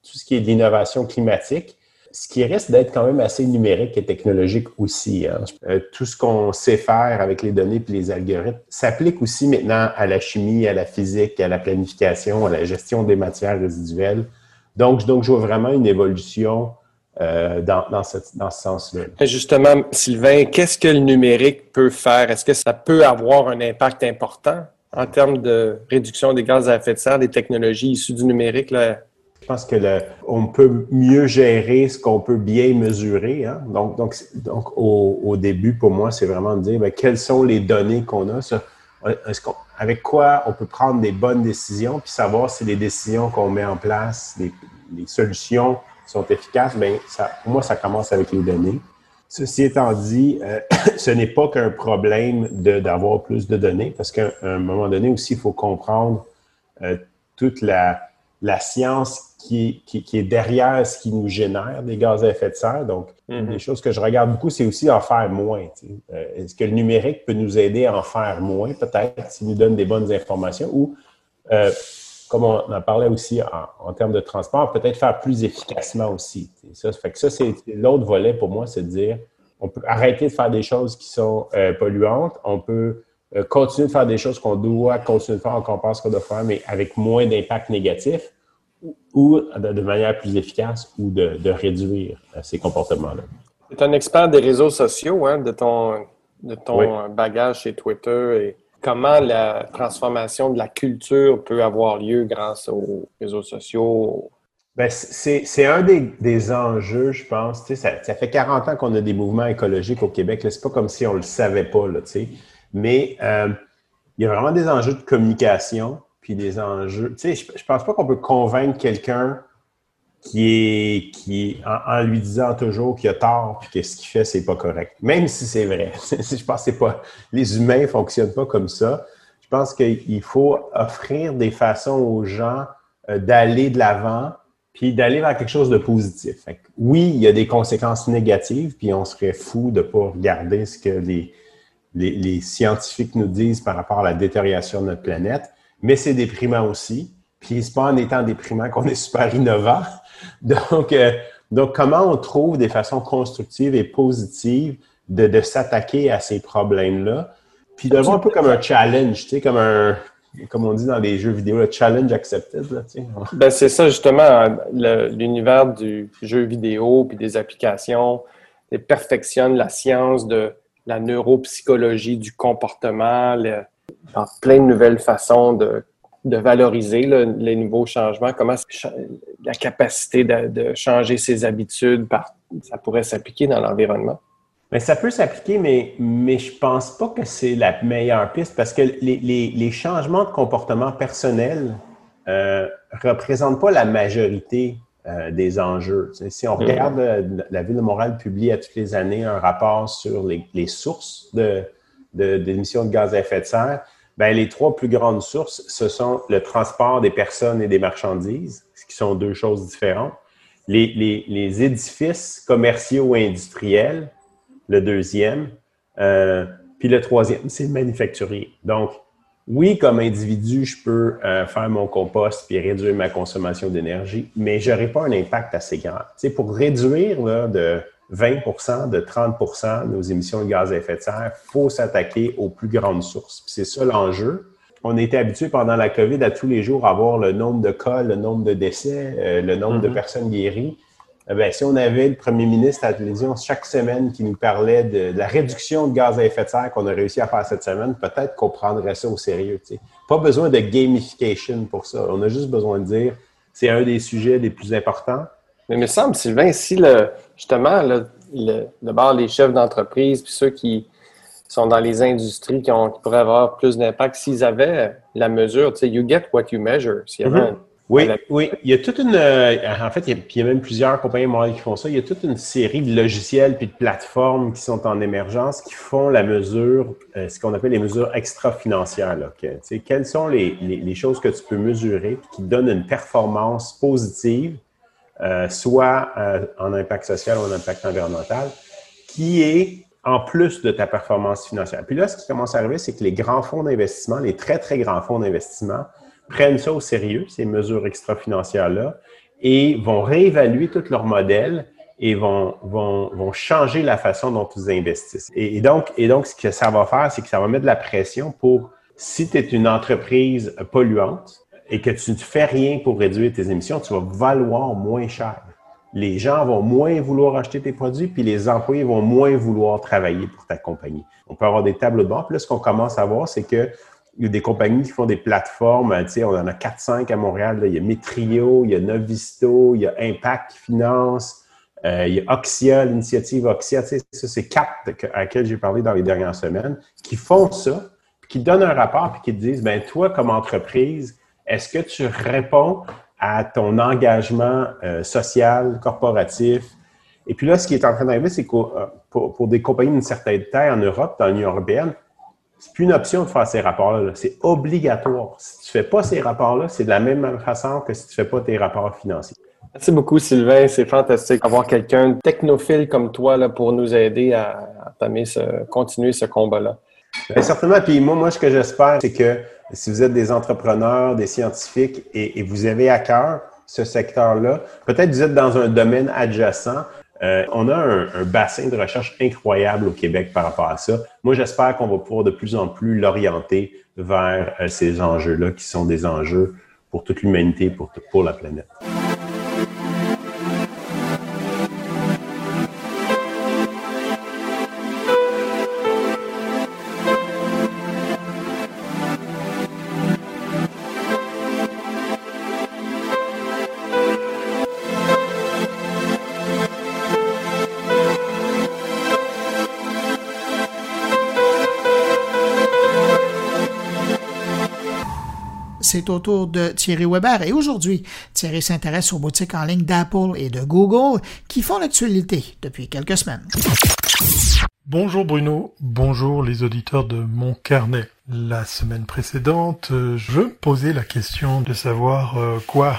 tout ce qui est de l'innovation climatique, ce qui risque d'être quand même assez numérique et technologique aussi. Hein. tout ce qu'on sait faire avec les données et les algorithmes s'applique aussi maintenant à la chimie, à la physique, à la planification, à la gestion des matières résiduelles. Donc, donc je vois vraiment une évolution euh, dans, dans, ce, dans ce sens-là. Justement, Sylvain, qu'est-ce que le numérique peut faire? Est-ce que ça peut avoir un impact important en termes de réduction des gaz à effet de serre, des technologies issues du numérique? Là? Je pense que le, on peut mieux gérer ce qu'on peut bien mesurer. Hein? Donc, donc, donc au, début, pour moi, c'est vraiment de dire bien, quelles sont les données qu'on a. Ça, avec quoi on peut prendre des bonnes décisions, puis savoir si les décisions qu'on met en place, les, solutions sont efficaces, bien, ça, pour moi, ça commence avec les données. Ceci étant dit, euh, [coughs] ce n'est pas qu'un problème d'avoir plus de données, parce qu'à un moment donné aussi, il faut comprendre euh, toute la, la science qui, qui, qui, est derrière ce qui nous génère des gaz à effet de serre. Donc, une mm-hmm. des choses que je regarde beaucoup, c'est aussi en faire moins. Euh, Est-ce que le numérique peut nous aider à en faire moins, peut-être, s'il nous donne des bonnes informations, ou euh, comme on en parlait aussi en, termes de transport, peut-être faire plus efficacement aussi. Ça fait que ça, c'est l'autre volet pour moi, c'est de dire on peut arrêter de faire des choses qui sont euh, polluantes, on peut continuer de faire des choses qu'on doit continuer de faire, qu'on pense qu'on doit faire, mais avec moins d'impact négatif, ou, de, manière plus efficace, ou de, réduire euh, ces comportements-là. Tu es un expert des réseaux sociaux, hein, de ton, de ton bagage chez Twitter et comment la transformation de la culture peut avoir lieu grâce aux réseaux sociaux? Ben, c'est un des, des, enjeux, je pense. Ça, ça, fait 40 ans qu'on a des mouvements écologiques au Québec. C'est pas comme si on le savait pas. Là, Mais euh, il y a vraiment des enjeux de communication, puis des enjeux. Je, je pense pas qu'on peut convaincre quelqu'un qui est, qui en, lui disant toujours qu'il a tort et que ce qu'il fait, c'est pas correct. Même si c'est vrai. [laughs] je pense que pas, les humains fonctionnent pas comme ça. Je pense qu'il faut offrir des façons aux gens euh, d'aller de l'avant puis d'aller vers quelque chose de positif. oui, il y a des conséquences négatives, puis on serait fou de pas regarder ce que les, les scientifiques nous disent par rapport à la détérioration de notre planète, mais c'est déprimant aussi. Puis c'est pas en étant déprimant qu'on est super innovant. [laughs] Donc, euh, donc, comment on trouve des façons constructives et positives de, de s'attaquer à ces problèmes-là, puis de voir un peu comme un challenge, tu sais, comme un, comme on dit dans les jeux vidéo, le challenge accepted. Là. [laughs] Ben, c'est ça, justement, l'univers du jeu vidéo puis des applications ils perfectionnent la science de la neuropsychologie du comportement, le- dans plein de nouvelles façons de, de valoriser là, les nouveaux changements, comment la capacité de, de changer ses habitudes, par, ça pourrait s'appliquer dans l'environnement? Mais ça peut s'appliquer, mais, mais je pense pas que c'est la meilleure piste parce que les, les, les changements de comportement personnel euh, représentent pas la majorité euh, des enjeux. Si on regarde, euh, la Ville de Montréal publie à toutes les années un rapport sur les, les sources de- d'émissions de gaz à effet de serre. Ben, les trois plus grandes sources, ce sont le transport des personnes et des marchandises, ce qui sont deux choses différentes. Les, les, les édifices commerciaux et industriels, le deuxième. Euh, puis le troisième, c'est le manufacturier. Donc, oui, comme individu, je peux euh, faire mon compost puis réduire ma consommation d'énergie, mais je n'aurai pas un impact assez grand. Sais, pour réduire là, de 20% de 30% nos émissions de gaz à effet de serre, il faut s'attaquer aux plus grandes sources. C'est ça l'enjeu. On était habitué pendant la COVID à tous les jours à voir le nombre de cas, le nombre de décès, euh, le nombre de personnes guéries. Eh bien, si on avait le premier ministre à la télévision chaque semaine qui nous parlait de, de la réduction de gaz à effet de serre qu'on a réussi à faire cette semaine, peut-être qu'on prendrait ça au sérieux. Pas besoin de gamification pour ça. On a juste besoin de dire c'est un des sujets les plus importants. Mais il me semble, Sylvain, si le, justement, le, le, d'abord les chefs d'entreprise, puis ceux qui sont dans les industries qui, ont, qui pourraient avoir plus d'impact, s'ils avaient la mesure, tu sais, you get what you measure. S'il y avait Mhm. Oui, oui. Il y a toute une. euh, en fait, il y, a, puis il y a même plusieurs compagnies mondiales qui font ça. Il y a toute une série de logiciels puis de plateformes qui sont en émergence qui font la mesure, euh, ce qu'on appelle les mesures extra-financières. là, que, quelles sont les, les- les choses que tu peux mesurer qui donnent une performance positive, euh, soit euh, en impact social ou en impact environnemental, qui est en plus de ta performance financière. Puis là, ce qui commence à arriver, c'est que les grands fonds d'investissement, les très, très grands fonds d'investissement, prennent ça au sérieux, ces mesures extra-financières-là, et vont réévaluer tout leur modèle et vont, vont, vont changer la façon dont ils investissent. Et, donc, et donc, ce que ça va faire, c'est que ça va mettre de la pression pour, si tu une entreprise polluante et que tu ne fais rien pour réduire tes émissions, tu vas valoir moins cher. Les gens vont moins vouloir acheter tes produits, puis les employés vont moins vouloir travailler pour ta compagnie. On peut avoir des tableaux de bord. Puis là, ce qu'on commence à voir, c'est que il y a des compagnies qui font des plateformes. Tu sais, on en a 4-5 à Montréal. Il y a Metrio, il y a Novisto, il y a Impact finance, euh, il y a Oxia, l'initiative Oxia. Tu sais, ça, c'est quatre à laquelle j'ai parlé dans les dernières semaines, qui font ça, puis qui donnent un rapport, puis qui te disent, ben toi, comme entreprise, est-ce que tu réponds à ton engagement euh, social, corporatif? Et puis là, ce qui est en train d'arriver, c'est que pour, pour des compagnies d'une certaine taille en Europe, dans l'Union européenne, c'est plus une option de faire ces rapports-là. là. C'est obligatoire. Si tu ne fais pas ces rapports-là, c'est de la même façon que si tu ne fais pas tes rapports financiers. Merci beaucoup, Sylvain. C'est fantastique d'avoir quelqu'un technophile comme toi là, pour nous aider à, ce- continuer ce combat-là. Bien, certainement. Puis moi, moi, ce que j'espère, c'est que si vous êtes des entrepreneurs, des scientifiques et, vous avez à cœur ce secteur-là, peut-être vous êtes dans un domaine adjacent. euh, on a un, un bassin de recherche incroyable au Québec par rapport à ça. Moi, j'espère qu'on va pouvoir de plus en plus l'orienter vers euh, ces enjeux-là qui sont des enjeux pour toute l'humanité, pour, pour la planète. C'est au tour de Thierry Weber et aujourd'hui, Thierry s'intéresse aux boutiques en ligne d'Apple et de Google qui font l'actualité depuis quelques semaines. Bonjour Bruno, bonjour les auditeurs de mon carnet. La semaine précédente, euh, je me posais la question de savoir euh, quoi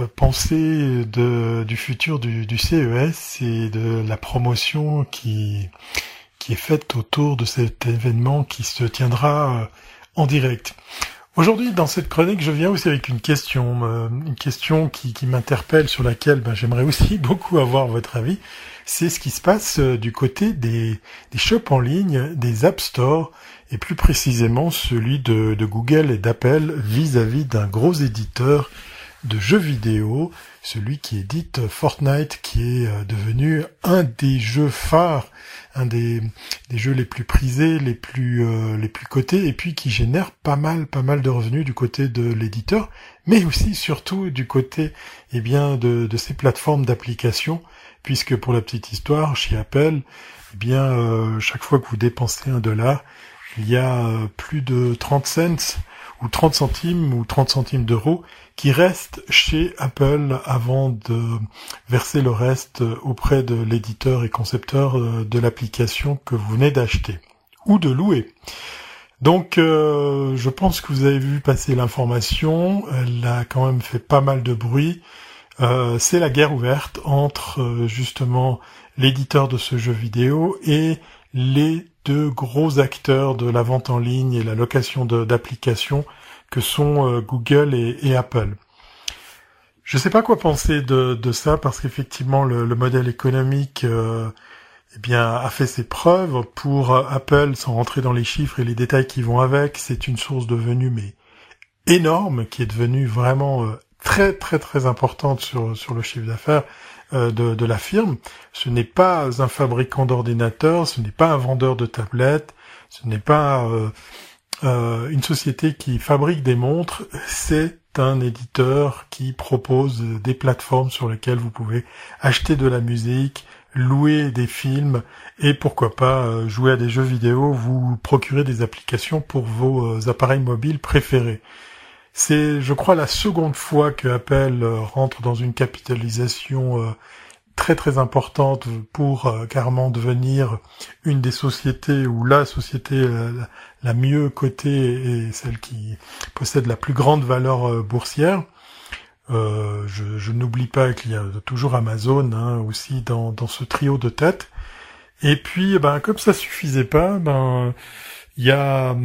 euh, penser du futur du, du CES et de la promotion qui, qui est faite autour de cet événement qui se tiendra en direct. Aujourd'hui, dans cette chronique, je viens aussi avec une question, euh, une question qui, m'interpelle, sur laquelle ben, j'aimerais aussi [laughs] beaucoup avoir votre avis. C'est ce qui se passe euh, du côté des, shops en ligne, des App Store, et plus précisément celui de, Google et d'Apple vis-à-vis d'un gros éditeur de jeux vidéo, celui qui édite Fortnite, qui est euh, devenu un des jeux phares, un des, jeux les plus prisés, les plus euh, les plus cotés, et puis qui génère pas mal pas mal de revenus du côté de l'éditeur, mais aussi surtout du côté eh bien de, de ces plateformes d'application, puisque pour la petite histoire, chez Apple, eh bien euh, chaque fois que vous dépensez un dollar, il y a plus de 30 cents ou 30 centimes ou 30 centimes d'euros qui restent chez Apple avant de verser le reste auprès de l'éditeur et concepteur euh, de l'application que vous venez d'acheter ou de louer. Donc euh, je pense que vous avez vu passer l'information, elle a quand même fait pas mal de bruit. Euh, c'est la guerre ouverte entre justement l'éditeur de ce jeu vidéo et les deux gros acteurs de la vente en ligne et la location d'applications que sont euh, Google et, Apple. Je ne sais pas quoi penser de, ça parce qu'effectivement le, modèle économique euh, eh bien a fait ses preuves pour euh, Apple sans rentrer dans les chiffres et les détails qui vont avec. C'est une source de revenus mais énorme qui est devenue vraiment très très très importante sur le chiffre d'affaires de, de, la firme. Ce n'est pas un fabricant d'ordinateurs, ce n'est pas un vendeur de tablettes, ce n'est pas euh, une société qui fabrique des montres, c'est un éditeur qui propose des plateformes sur lesquelles vous pouvez acheter de la musique, louer des films et pourquoi pas euh, jouer à des jeux vidéo, vous procurer des applications pour vos euh, appareils mobiles préférés. C'est, je crois, la seconde fois que Apple rentre dans une capitalisation très très importante pour euh, carrément devenir une des sociétés ou la société euh, la mieux cotée et celle qui possède la plus grande valeur euh, boursière. je, n'oublie pas qu'il y a toujours Amazon hein, aussi dans, dans ce trio de tête. Et puis, ben, comme ça suffisait pas, ben, il y a,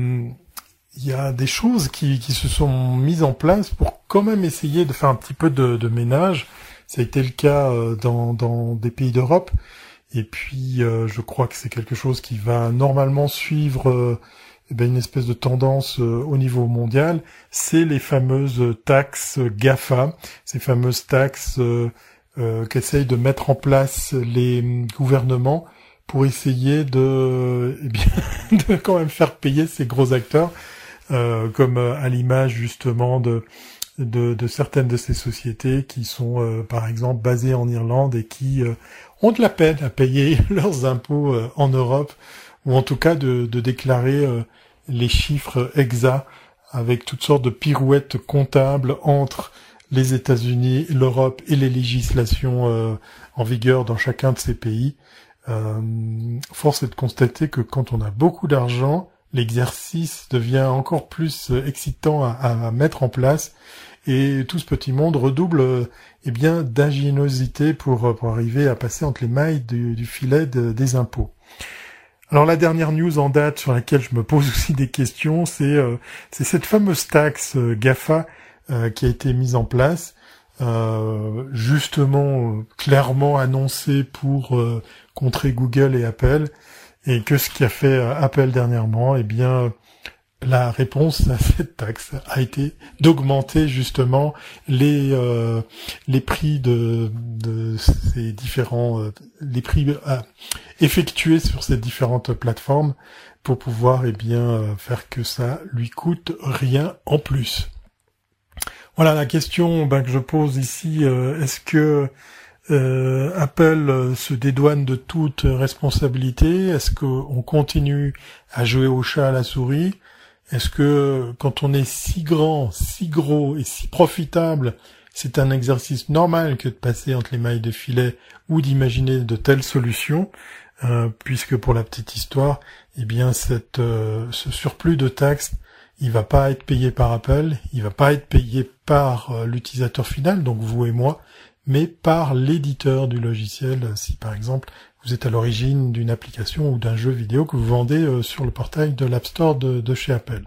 il y a des choses qui, qui se sont mises en place pour quand même essayer de faire un petit peu de, de ménage ça a été le cas euh, dans, dans des pays d'Europe. Et puis, euh, je crois que c'est quelque chose qui va normalement suivre euh, eh ben, une espèce de tendance au niveau mondial. C'est les fameuses taxes GAFA, ces fameuses taxes qu'essayent de mettre en place les gouvernements pour essayer de, [laughs] eh bien, de quand même faire payer ces gros acteurs, comme à l'image justement de certaines de ces sociétés qui sont euh, par exemple basées en Irlande et qui euh, ont de la peine à payer [laughs] leurs impôts euh, en Europe ou en tout cas de, de déclarer les chiffres exacts avec toutes sortes de pirouettes comptables entre les États-Unis, l'Europe et les législations en vigueur dans chacun de ces pays. force est de constater que quand on a beaucoup d'argent, l'exercice devient encore plus excitant à, mettre en place et tout ce petit monde redouble eh bien d'ingéniosité pour, pour arriver à passer entre les mailles du, filet des impôts. Alors la dernière news en date sur laquelle je me pose [laughs] aussi des questions, c'est euh, cette fameuse taxe euh, GAFA euh, qui a été mise en place, justement clairement annoncée pour contrer Google et Apple, et que ce qui a fait Apple dernièrement, eh bien la réponse à [laughs] cette taxe a été d'augmenter justement les euh, les prix de, de ces différents euh, les prix à effectués sur ces différentes plateformes pour pouvoir eh bien euh, faire que ça lui coûte rien en plus. Voilà la question ben, que je pose ici. Est-ce que Apple se dédouane de toute responsabilité. Est-ce qu'on continue à jouer au chat à la souris? Est-ce que quand on est si grand, si gros et si profitable, c'est un exercice normal que de passer entre les mailles de filet ou d'imaginer de telles solutions, euh, puisque pour la petite histoire, eh bien euh, ce surplus de taxes, il va pas être payé par Apple, il va pas être payé par euh, l'utilisateur final, donc vous et moi, mais par l'éditeur du logiciel, si par exemple vous êtes à l'origine d'une application ou d'un jeu vidéo que vous vendez euh, sur le portail de l'App Store de, chez Apple.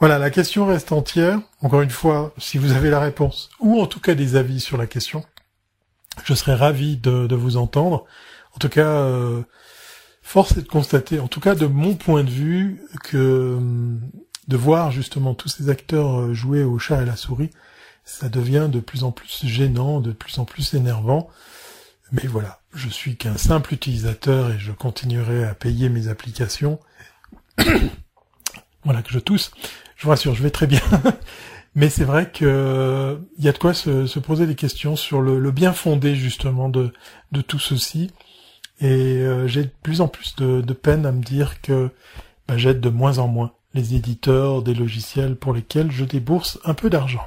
Voilà, la question reste entière. Encore une fois, si vous avez la réponse, ou en tout cas des avis sur la question, je serais ravi de, vous entendre. En tout cas, euh, force est de constater, en tout cas de mon point de vue, que hum, de voir justement tous ces acteurs euh, jouer au chat et la souris, ça devient de plus en plus gênant, de plus en plus énervant. Mais voilà, je suis qu'un simple utilisateur et je continuerai à payer mes applications. [coughs] voilà que je tousse. Je vous rassure, je vais très bien. [laughs] Mais c'est vrai que il y a de quoi se, poser des questions sur le, bien fondé justement de, de tout ceci. Et euh, j'ai de plus en plus de, peine à me dire que bah, j'aide de moins en moins les éditeurs des logiciels pour lesquels je débourse un peu d'argent.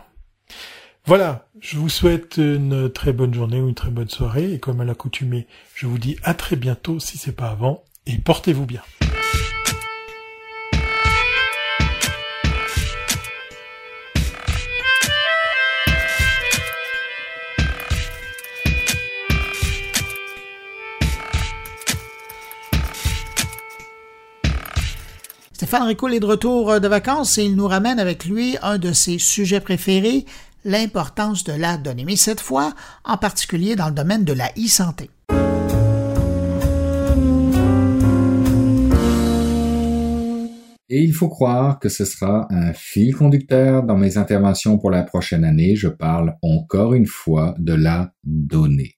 Voilà, je vous souhaite une très bonne journée ou une très bonne soirée et comme à l'accoutumée, je vous dis à très bientôt si c'est pas avant et portez-vous bien. Stéphane Ricoul est de retour de vacances et il nous ramène avec lui un de ses sujets préférés, l'importance de la donnée, mais cette fois en particulier dans le domaine de la e-santé. Et il faut croire que ce sera un fil conducteur dans mes interventions pour la prochaine année. Je parle encore une fois de la donnée.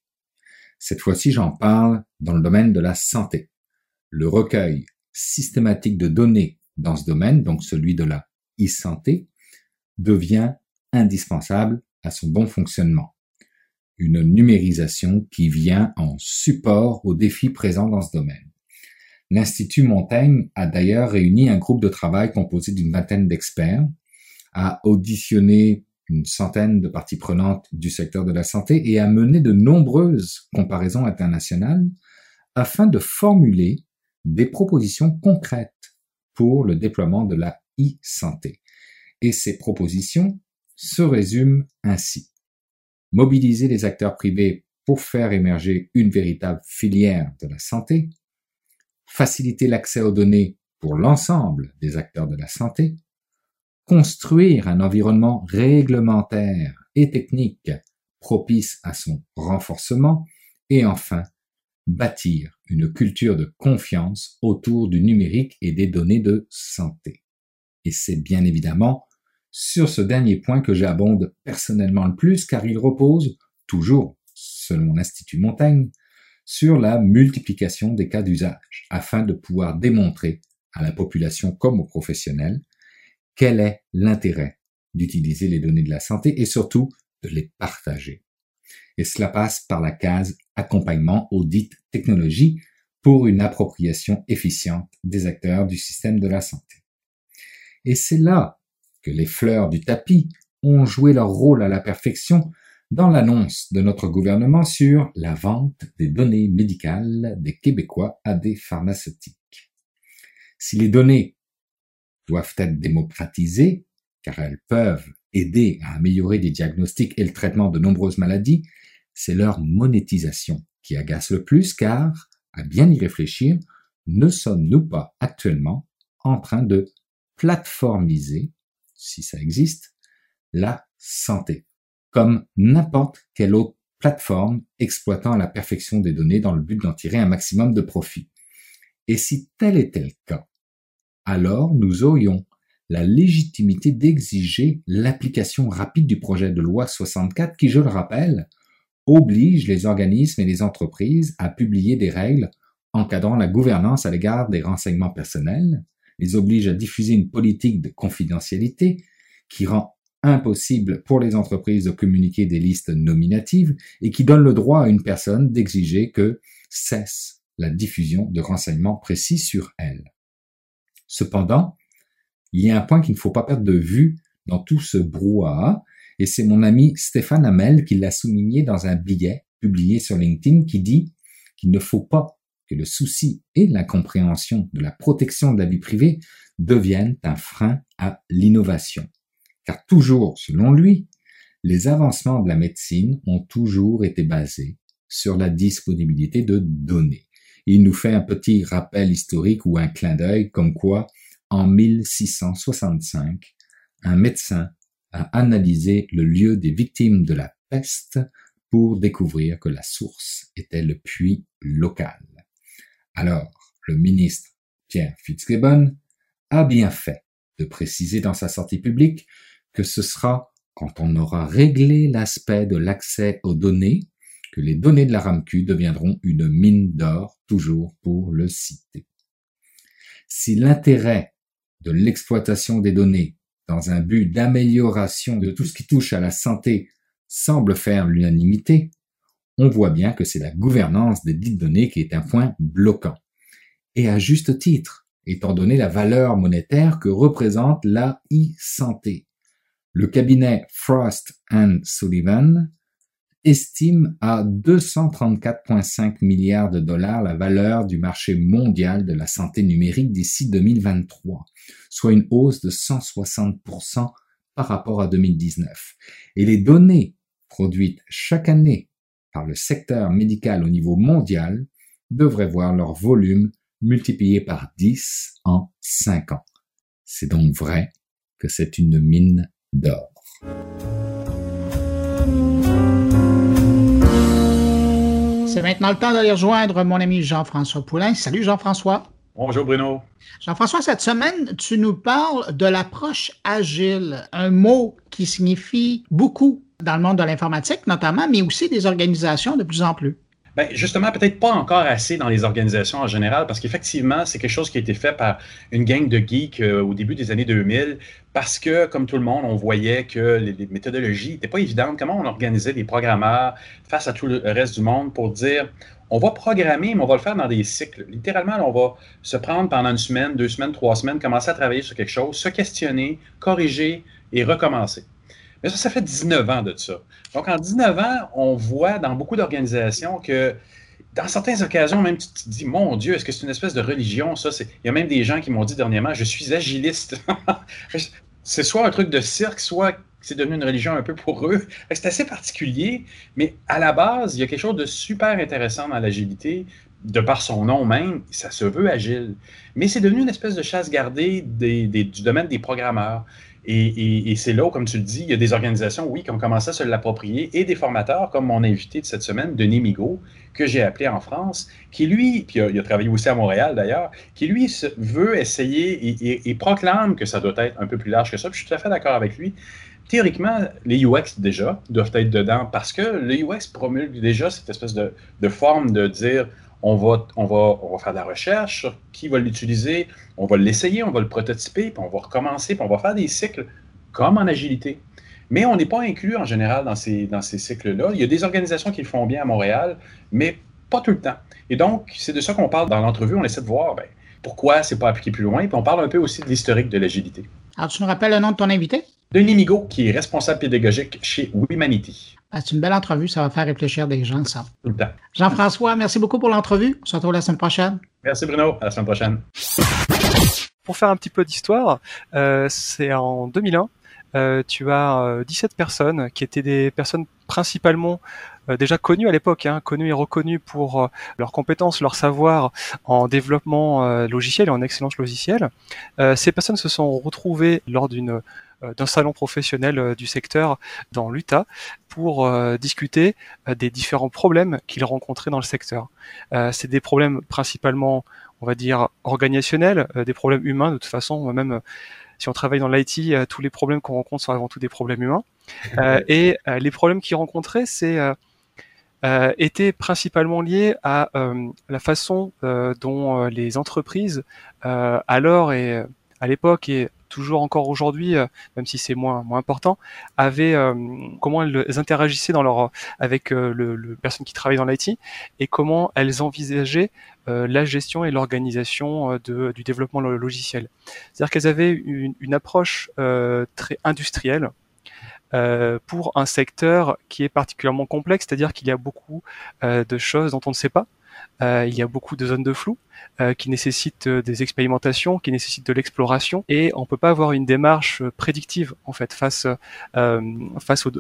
Cette fois-ci, j'en parle dans le domaine de la santé. Le recueil systématique de données dans ce domaine, donc celui de la e-santé, devient indispensable à son bon fonctionnement. Une numérisation qui vient en support aux défis présents dans ce domaine. L'Institut Montaigne a d'ailleurs réuni un groupe de travail composé d'une vingtaine d'experts, a auditionné une centaine de parties prenantes du secteur de la santé et a mené de nombreuses comparaisons internationales afin de formuler des propositions concrètes pour le déploiement de la e-santé. Et ces propositions se résument ainsi. Mobiliser les acteurs privés pour faire émerger une véritable filière de la santé, faciliter l'accès aux données pour l'ensemble des acteurs de la santé, construire un environnement réglementaire et technique propice à son renforcement, et enfin bâtir une culture de confiance autour du numérique et des données de santé. Et c'est bien évidemment sur ce dernier point que j'abonde personnellement le plus car il repose, toujours selon l'Institut Montaigne, sur la multiplication des cas d'usage afin de pouvoir démontrer à la population comme aux professionnels quel est l'intérêt d'utiliser les données de la santé et surtout de les partager et cela passe par la case accompagnement aux dites technologies pour une appropriation efficiente des acteurs du système de la santé. Et c'est là que les fleurs du tapis ont joué leur rôle à la perfection dans l'annonce de notre gouvernement sur la vente des données médicales des Québécois à des pharmaceutiques. Si les données doivent être démocratisées, car elles peuvent aider à améliorer des diagnostics et le traitement de nombreuses maladies, c'est leur monétisation qui agace le plus car, à bien y réfléchir, ne sommes-nous pas actuellement en train de plateformiser, si ça existe, la santé, comme n'importe quelle autre plateforme exploitant à la perfection des données dans le but d'en tirer un maximum de profit. Et si tel était le cas, alors nous aurions la légitimité d'exiger l'application rapide du projet de loi 64 qui, je le rappelle, oblige les organismes et les entreprises à publier des règles encadrant la gouvernance à l'égard des renseignements personnels, les oblige à diffuser une politique de confidentialité qui rend impossible pour les entreprises de communiquer des listes nominatives et qui donne le droit à une personne d'exiger que cesse la diffusion de renseignements précis sur elle. Cependant, il y a un point qu'il ne faut pas perdre de vue dans tout ce brouhaha, et c'est mon ami Stéphane Hamel qui l'a souligné dans un billet publié sur LinkedIn qui dit qu'il ne faut pas que le souci et l'incompréhension de la protection de la vie privée deviennent un frein à l'innovation. Car toujours, selon lui, les avancements de la médecine ont toujours été basés sur la disponibilité de données. Il nous fait un petit rappel historique ou un clin d'œil comme quoi, en 1665, un médecin a analysé le lieu des victimes de la peste pour découvrir que la source était le puits local. Alors, le ministre Pierre Fitzgibbon a bien fait de préciser dans sa sortie publique que ce sera quand on aura réglé l'aspect de l'accès aux données que les données de la RAMQ deviendront une mine d'or, toujours pour le citer. Si l'intérêt de l'exploitation des données dans un but d'amélioration de tout ce qui touche à la santé semble faire l'unanimité, on voit bien que c'est la gouvernance des dites données qui est un point bloquant. Et à juste titre, étant donné la valeur monétaire que représente la e-santé. Le cabinet Frost and Sullivan estime à 234,5 milliards de dollars la valeur du marché mondial de la santé numérique d'ici 2023, soit une hausse de 160% par rapport à 2019. Et les données produites chaque année par le secteur médical au niveau mondial devraient voir leur volume multiplié par 10 en 5 ans. C'est donc vrai que c'est une mine d'or. C'est maintenant le temps d'aller rejoindre mon ami Jean-François Poulain. Salut Jean-François. Bonjour Bruno. Jean-François, cette semaine, tu nous parles de l'approche agile, un mot qui signifie beaucoup dans le monde de l'informatique notamment, mais aussi des organisations de plus en plus. Bien, justement, peut-être pas encore assez dans les organisations en général, parce qu'effectivement, c'est quelque chose qui a été fait par une gang de geeks euh, au début des années 2000, parce que, comme tout le monde, on voyait que les, méthodologies n'étaient pas évidentes. Comment on organisait des programmeurs face à tout le reste du monde pour dire, on va programmer, mais on va le faire dans des cycles. Littéralement, on va se prendre pendant une semaine, deux semaines, trois semaines, commencer à travailler sur quelque chose, se questionner, corriger et recommencer. Mais ça, ça fait 19 ans de ça. Donc, en 19 ans, on voit dans beaucoup d'organisations que dans certaines occasions, même tu te dis, mon Dieu, est-ce que c'est une espèce de religion, ça? Il y a même des gens qui m'ont dit dernièrement, je suis agiliste. [laughs] c'est soit un truc de cirque, soit c'est devenu une religion un peu pour eux. C'est assez particulier, mais à la base, il y a quelque chose de super intéressant dans l'agilité, de par son nom même, ça se veut agile. Mais c'est devenu une espèce de chasse gardée du domaine des programmeurs. Et, c'est là où, comme tu le dis, il y a des organisations, oui, qui ont commencé à se l'approprier et des formateurs, comme mon invité de cette semaine, Denis Migaud, que j'ai appelé en France, qui lui, puis il a, travaillé aussi à Montréal d'ailleurs, qui lui veut essayer et, proclame que ça doit être un peu plus large que ça. Je suis tout à fait d'accord avec lui. Théoriquement, les UX déjà doivent être dedans parce que le UX promulgue déjà cette espèce de forme de dire on va, on, va, on va faire de la recherche sur qui va l'utiliser, on va l'essayer, on va le prototyper, puis on va recommencer, puis on va faire des cycles comme en agilité. Mais on n'est pas inclus en général dans ces, dans ces cycles-là. Il y a des organisations qui le font bien à Montréal, mais pas tout le temps. Et donc, c'est de ça qu'on parle dans l'entrevue. On essaie de voir ben, pourquoi c'est pas appliqué plus loin, puis on parle un peu aussi de l'historique de l'agilité. Alors, tu nous rappelles le nom de ton invité? Denis Migaud, qui est responsable pédagogique chez Wimanity. Ah, c'est une belle entrevue, ça va faire réfléchir des gens, ça. Tout le temps. Jean-François, merci beaucoup pour l'entrevue. On se retrouve la semaine prochaine. Merci Bruno, à la semaine prochaine. Pour faire un petit peu d'histoire, euh, c'est en 2001, euh, tu as 17 euh, personnes qui étaient des personnes principalement déjà connues à l'époque, hein, connues et reconnues pour leurs compétences, leur savoir en développement logiciel et en excellence logicielle. ces personnes se sont retrouvées lors d'une d'un salon professionnel euh, du secteur dans l'Utah pour euh, discuter des différents problèmes qu'ils rencontraient dans le secteur. c'est des problèmes principalement, on va dire, organisationnels, des problèmes humains. De toute façon, même si on travaille dans l'IT, tous les problèmes qu'on rencontre sont avant tout des problèmes humains. [laughs] et les problèmes qu'ils rencontraient, c'est étaient principalement liés à la façon dont les entreprises, alors et à l'époque et toujours encore aujourd'hui, euh, même si c'est moins moins important, avaient euh, comment elles interagissaient dans leur avec euh, le, le personne qui travaille dans l'IT et comment elles envisageaient la gestion et l'organisation du développement logiciel. C'est-à-dire qu'elles avaient une approche très industrielle pour un secteur qui est particulièrement complexe, c'est-à-dire qu'il y a beaucoup de choses dont on ne sait pas. Il y a beaucoup de zones de flou qui nécessitent des expérimentations, qui nécessitent de l'exploration, et on peut pas avoir une démarche prédictive en fait face face au,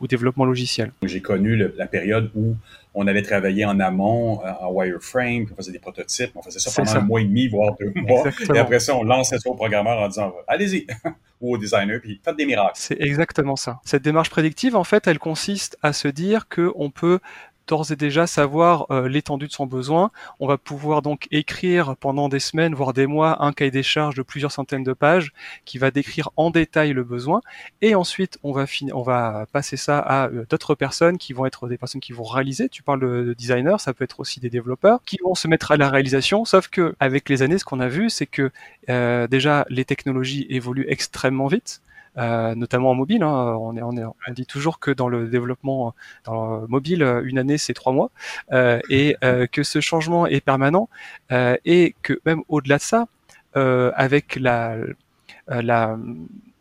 au, développement logiciel. J'ai connu la période où on avait travaillé en amont en wireframe, on faisait des prototypes, on faisait ça pendant un mois et demi, voire deux mois, et après ça, on lançait ça au programmeur en disant allez-y [laughs] ou au designer, puis faites des miracles. C'est exactement ça. Cette démarche prédictive, en fait, elle consiste à se dire qu'on peut d'ores et déjà savoir euh, l'étendue de son besoin. On va pouvoir donc écrire pendant des semaines, voire des mois, un cahier des charges de plusieurs centaines de pages qui va décrire en détail le besoin. Et ensuite, on va, on va passer ça à euh, d'autres personnes qui vont être des personnes qui vont réaliser. Tu parles de, designers, ça peut être aussi des développeurs qui vont se mettre à la réalisation. Sauf que avec les années, ce qu'on a vu, c'est que euh, déjà les technologies évoluent extrêmement vite. Euh, notamment en mobile. Hein. On, est, on, dit toujours que dans le développement dans le mobile, une année c'est trois mois, euh, et euh, que ce changement est permanent, euh, et que même au-delà de ça, euh, avec la, la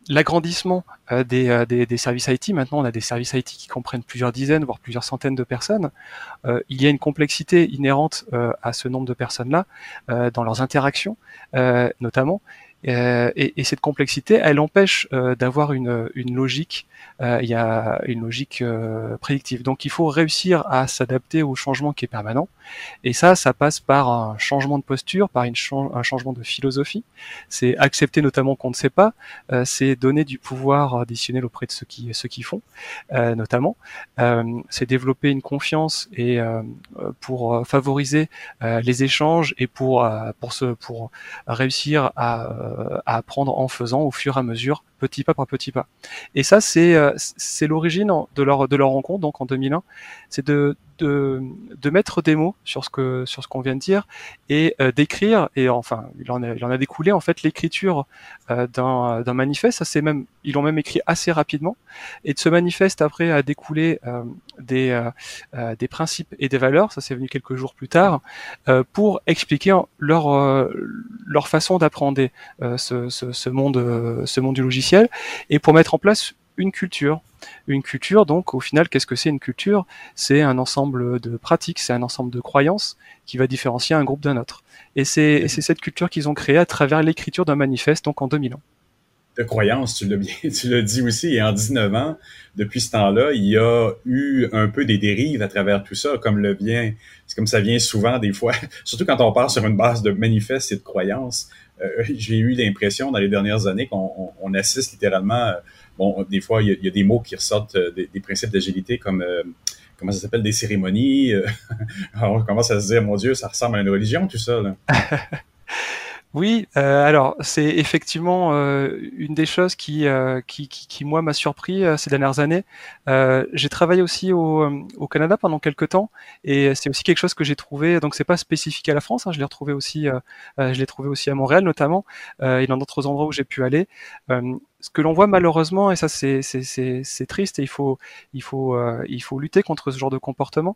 l'agrandissement des, services IT, maintenant on a des services IT qui comprennent plusieurs dizaines, voire plusieurs centaines de personnes, euh, il y a une complexité inhérente euh, à ce nombre de personnes-là euh, dans leurs interactions, notamment, euh, et, et, cette complexité, elle empêche euh, d'avoir une, une, logique. Euh, il y a une logique prédictive. Donc, il faut réussir à s'adapter au changement qui est permanent. Et ça, ça passe par un changement de posture, par une un changement de philosophie. C'est accepter notamment qu'on ne sait pas. c'est donner du pouvoir additionnel auprès de ceux qui ceux qui font, notamment. c'est développer une confiance et pour favoriser les échanges et pour pour se pour réussir à euh, à apprendre en faisant au fur et à mesure, petit pas par petit pas. Et ça, c'est euh, c'est l'origine de leur de leur rencontre, donc en 2001, c'est de de, de mettre des mots sur ce que sur ce qu'on vient de dire et euh, d'écrire. Et enfin il en a, il en a découlé en fait l'écriture euh, d'un d'un manifeste. Ça c'est même ils l'ont même écrit assez rapidement. Et de ce manifeste après a découlé euh, des euh, des principes et des valeurs. Ça c'est venu quelques jours plus tard pour expliquer leur leur façon d'apprendre ce, ce, ce monde ce monde du logiciel et pour mettre en place une culture. Une culture, donc, au final, qu'est-ce que c'est une culture? C'est un ensemble de pratiques, c'est un ensemble de croyances qui va différencier un groupe d'un autre. Et c'est cette culture qu'ils ont créée à travers l'écriture d'un manifeste, donc en 2000 ans. De croyances, tu l'as bien, [laughs] tu l'as dit aussi, et en 19 ans, depuis ce temps-là, il y a eu un peu des dérives à travers tout ça, comme le vient, comme ça vient souvent des fois, [laughs] surtout quand on part sur une base de manifeste et de croyances. Euh, [laughs] j'ai eu l'impression dans les dernières années qu'on assiste littéralement bon, des fois, il y, a, des mots qui ressortent euh, des, principes d'agilité comme euh, comment ça s'appelle des cérémonies. Euh, [laughs] on commence à se dire, mon Dieu, ça ressemble à une religion, tout ça. Là. [laughs] Oui, euh, alors c'est effectivement euh, une des choses qui, euh, qui, qui, qui, moi m'a surpris ces dernières années. j'ai travaillé aussi au, au, Canada pendant quelques temps et c'est aussi quelque chose que j'ai trouvé. Donc c'est pas spécifique à la France, hein, je l'ai retrouvé aussi, je l'ai trouvé aussi à Montréal notamment et dans d'autres endroits où j'ai pu aller. ce que l'on voit malheureusement et ça c'est c'est triste et il faut il faut il faut lutter contre ce genre de comportement.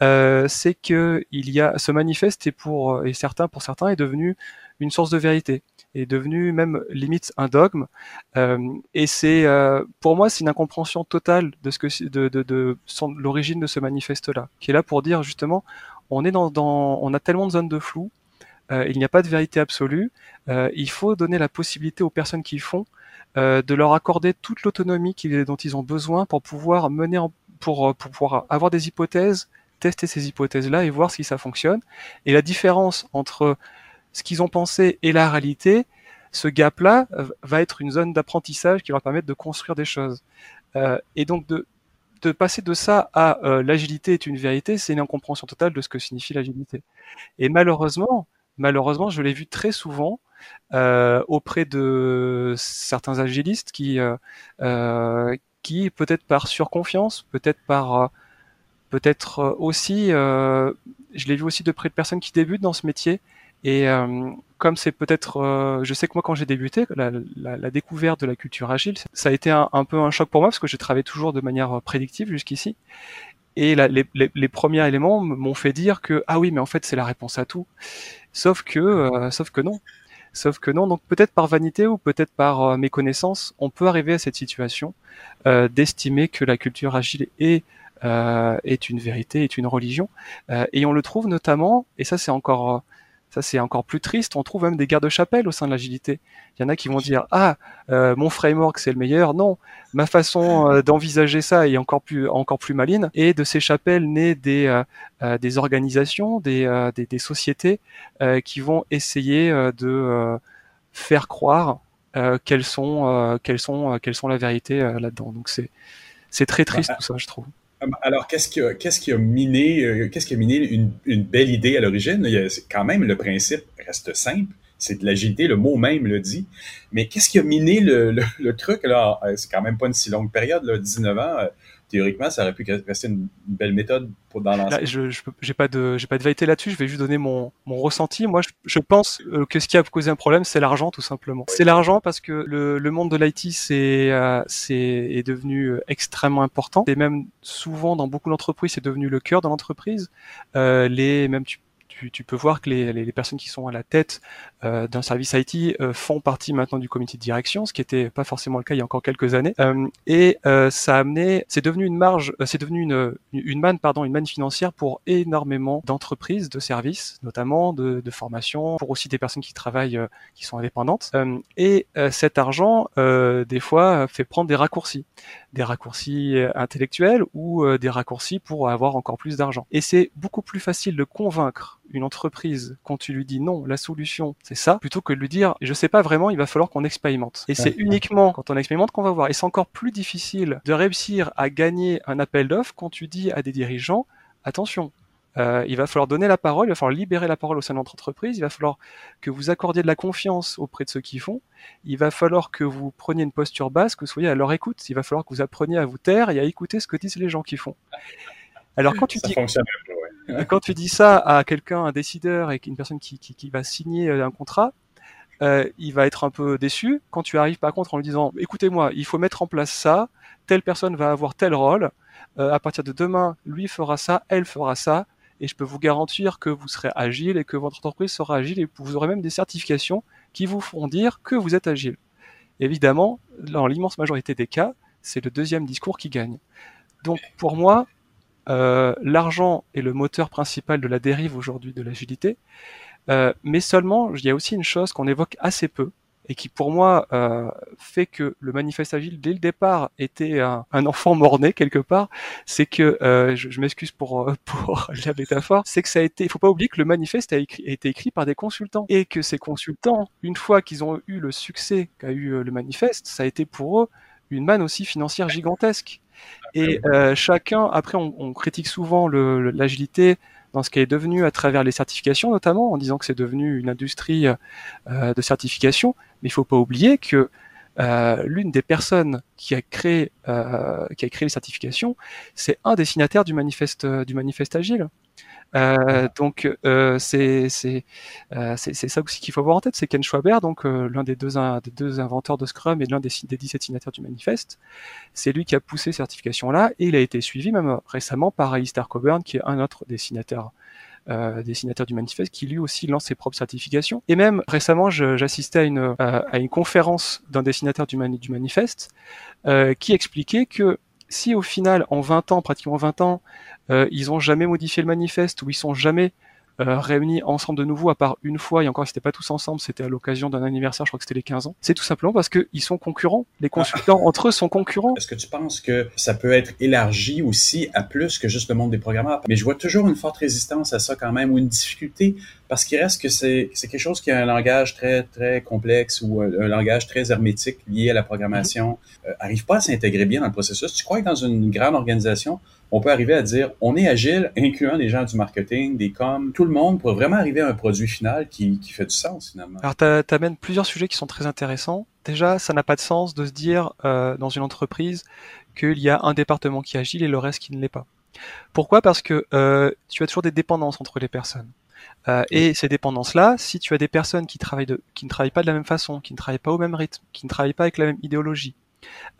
c'est que il y a ce manifeste et pour et certains pour certains est devenu une source de vérité, est devenu même limite un dogme. Euh, et c'est, euh, pour moi, c'est une incompréhension totale de ce que de, de, de l'origine de ce manifeste-là, qui est là pour dire justement, on est dans, on a tellement de zones de flou, euh, il n'y a pas de vérité absolue. il faut donner la possibilité aux personnes qui font de leur accorder toute l'autonomie dont ils ont besoin pour pouvoir mener en, pour, pour pouvoir avoir des hypothèses, tester ces hypothèses-là et voir si ça fonctionne. Et la différence entre ce qu'ils ont pensé et la réalité, ce gap-là euh, va être une zone d'apprentissage qui va permettre de construire des choses. Euh, et donc de, de passer de ça à euh, l'agilité est une vérité, c'est une incompréhension totale de ce que signifie l'agilité. Et malheureusement, malheureusement, je l'ai vu très souvent euh, auprès de certains agilistes qui, euh, qui peut-être par surconfiance, peut-être par peut-être aussi, je l'ai vu aussi de près de personnes qui débutent dans ce métier et euh, comme c'est peut-être, euh, je sais que moi quand j'ai débuté, la, la, la, découverte de la culture agile, ça a été un, peu un choc pour moi parce que j'ai travaillé toujours de manière euh, prédictive jusqu'ici. Et la, les, les, les, premiers éléments m'ont fait dire que ah oui, mais en fait c'est la réponse à tout. Sauf que, euh, sauf que non. Sauf que non. Donc peut-être par vanité ou peut-être par euh, méconnaissance, on peut arriver à cette situation d'estimer que la culture agile est est une vérité, est une religion. et on le trouve notamment, et ça c'est encore ça, c'est encore plus triste. On trouve même des gardes-chapelles au sein de l'agilité. Il y en a qui vont dire ah euh, mon framework c'est le meilleur. Non, ma façon euh, d'envisager ça est encore plus encore plus maline. Et de ces chapelles naît des euh, des organisations, des des, des, sociétés qui vont essayer de faire croire qu'elles sont qu'elles sont qu'elles sont la vérité là-dedans. Donc c'est c'est très triste bah, tout ça, je trouve. Alors, qu'est-ce qui a, qui a miné, euh, qu'est-ce qui a miné une, une belle idée à l'origine? Quand même, le principe reste simple. C'est de l'agilité, le mot même le dit. Mais qu'est-ce qui a miné le, le, le truc? Là, euh, c'est quand même pas une si longue période, là, 19 ans. Théoriquement, ça aurait pu rester une belle méthode pour dans l'ensemble. Je n'ai pas de j'ai pas de vérité là-dessus. Je vais juste donner mon, mon ressenti. Moi, je, je pense euh, que ce qui a causé un problème, c'est l'argent, tout simplement. C'est l'argent parce que le, le monde de l'IT, c'est euh, c'est est devenu euh, extrêmement important. Et même souvent dans beaucoup d'entreprises, c'est devenu le cœur de l'entreprise. Euh, les même tu tu, peux voir que les, les, personnes qui sont à la tête euh, d'un service IT euh, font partie maintenant du comité de direction, ce qui n'était pas forcément le cas il y a encore quelques années. Euh, et ça a amené, c'est devenu une marge, c'est devenu une, une manne, pardon, une manne financière pour énormément d'entreprises, de services, notamment de, de formation, pour aussi des personnes qui travaillent, qui sont indépendantes. et cet argent, des fois, fait prendre des raccourcis des raccourcis intellectuels ou des raccourcis pour avoir encore plus d'argent. Et c'est beaucoup plus facile de convaincre une entreprise quand tu lui dis non, la solution ça, plutôt que de lui dire je sais pas vraiment, il va falloir qu'on expérimente. Et c'est uniquement quand on expérimente qu'on va voir. Et c'est encore plus difficile de réussir à gagner un appel d'offres quand tu dis à des dirigeants attention, euh, il va falloir donner la parole, il va falloir libérer la parole au sein de notre entreprise, il va falloir que vous accordiez de la confiance auprès de ceux qui font, il va falloir que vous preniez une posture basse, que vous soyez à leur écoute, il va falloir que vous appreniez à vous taire et à écouter ce que disent les gens qui font. Alors quand tu dis [laughs] quand tu dis ça à quelqu'un, un décideur et une personne qui, qui, va signer euh, un contrat, euh, il va être un peu déçu. Quand tu arrives par contre en lui disant, écoutez-moi, il faut mettre en place ça, telle personne va avoir tel rôle, euh, à partir de demain, lui fera ça, elle fera ça, et je peux vous garantir que vous serez agile et que votre entreprise sera agile et vous aurez même des certifications qui vous feront dire que vous êtes agile. Évidemment, dans l'immense majorité des cas, c'est le deuxième discours qui gagne. Donc pour moi, euh, l'argent est le moteur principal de la dérive aujourd'hui de l'agilité, euh, mais seulement il y a aussi une chose qu'on évoque assez peu et qui pour moi euh, fait que le manifeste agile dès le départ était un, enfant mort-né quelque part, c'est que je, m'excuse pour [laughs] pour la métaphore, c'est que ça a été, il faut pas oublier que le manifeste a, été écrit par des consultants. Et que ces consultants, une fois qu'ils ont eu le succès qu'a eu le manifeste, ça a été pour eux une manne aussi financière gigantesque. Et euh, chacun, après, on, on critique souvent l'agilité dans ce qui est devenu à travers les certifications, notamment en disant que c'est devenu une industrie euh, de certification. Mais il faut pas oublier que euh, l'une des personnes qui a créé qui a créé les certifications, c'est un des signataires du manifeste du manifeste agile. Euh, donc euh, euh, c'est ça aussi qu'il faut avoir en tête, c'est Ken Schwaber, donc l'un des deux, des deux inventeurs de Scrum et l'un des, des 17 signataires du manifeste. C'est lui qui a poussé cette certification-là et il a été suivi même récemment par Alistair Coburn, qui est un autre des du manifeste qui lui aussi lance ses propres certifications. Et même récemment, j'assistais à une, à une conférence d'un des signataires du, du manifeste qui expliquait que si au final, en 20 ans, pratiquement 20 ans, euh, ils ont jamais modifié le manifeste ou ils sont jamais euh, réunis ensemble de nouveau, à part une fois, et encore, ils n'étaient pas tous ensemble, c'était à l'occasion d'un anniversaire, je crois que c'était les 15 ans. C'est tout simplement parce qu'ils sont concurrents. Les consultants entre eux sont concurrents. Est-ce que tu penses que ça peut être élargi aussi à plus que juste le monde des programmeurs? Mais je vois toujours une forte résistance à ça quand même, ou une difficulté parce qu'il reste que c'est quelque chose qui a un langage très très complexe ou un, langage très hermétique lié à la programmation, euh, arrive pas à s'intégrer bien dans le processus. Tu crois que dans une grande organisation, on peut arriver à dire on est agile, incluant des gens du marketing, des coms, tout le monde pour vraiment arriver à un produit final qui, qui fait du sens finalement. Alors tu amènes plusieurs sujets qui sont très intéressants. Déjà, ça n'a pas de sens de se dire euh, dans une entreprise qu'il y a un département qui est agile et le reste qui ne l'est pas. Pourquoi? Parce que euh, tu as toujours des dépendances entre les personnes. Euh, et ces dépendances-là, si tu as des personnes qui, travaillent de, qui ne travaillent pas de la même façon, qui ne travaillent pas au même rythme, qui ne travaillent pas avec la même idéologie,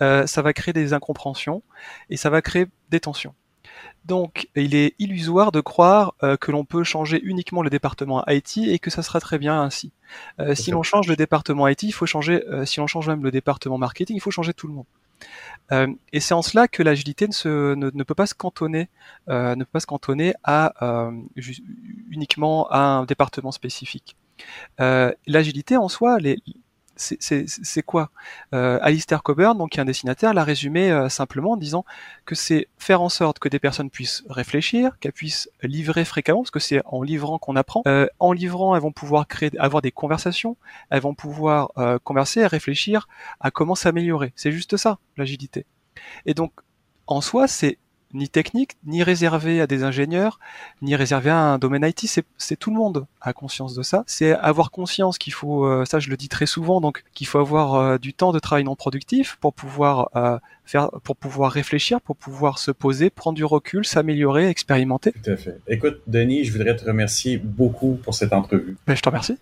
euh, ça va créer des incompréhensions et ça va créer des tensions. Donc, il est illusoire de croire euh, que l'on peut changer uniquement le département IT et que ça sera très bien ainsi. Euh, si l'on change le département IT, il faut changer. Euh, si on change même le département marketing, il faut changer tout le monde. Et c'est en cela que l'agilité ne, se, ne, peut pas se cantonner, ne peut pas se cantonner à uniquement à un département spécifique. l'agilité en soi, les, c'est quoi? Euh, Alistair Coburn, donc qui est un dessinateur, l'a résumé euh, simplement en disant que c'est faire en sorte que des personnes puissent réfléchir, qu'elles puissent livrer fréquemment, parce que c'est en livrant qu'on apprend. Euh, en livrant, elles vont pouvoir créer, avoir des conversations, elles vont pouvoir converser et réfléchir à comment s'améliorer. C'est juste ça, l'agilité. Et donc, en soi, c'est ni technique, ni réservé à des ingénieurs, ni réservé à un domaine IT. C'est tout le monde a conscience de ça. C'est avoir conscience qu'il faut, euh, ça je le dis très souvent, donc qu'il faut avoir euh, du temps de travail non productif pour pouvoir euh, faire, pour pouvoir réfléchir, pour pouvoir se poser, prendre du recul, s'améliorer, expérimenter. Tout à fait. Écoute, Denis, je voudrais te remercier beaucoup pour cette entrevue. Ben, je te remercie.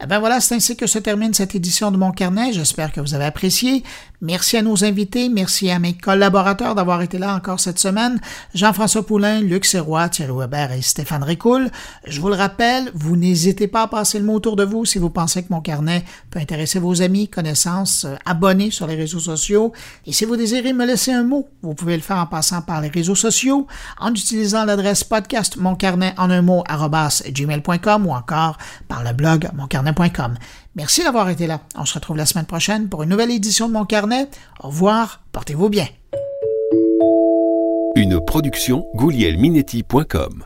Eh ben voilà, c'est ainsi que se termine cette édition de mon carnet. J'espère que vous avez apprécié. Merci à nos invités, merci à mes collaborateurs d'avoir été là encore cette semaine. Jean-François Poulain, Luc Serrois, Thierry Weber et Stéphane Ricoul. Je vous le rappelle, vous n'hésitez pas à passer le mot autour de vous si vous pensez que mon carnet peut intéresser vos amis, connaissances, euh, abonnés sur les réseaux sociaux. Et si vous désirez me laisser un mot, vous pouvez le faire en passant par les réseaux sociaux, en utilisant l'adresse podcast moncarnet en un mot gmail.com ou encore par le blog Merci d'avoir été là. On se retrouve la semaine prochaine pour une nouvelle édition de Mon Carnet. Au revoir, portez-vous bien. Une production goulielminetti.com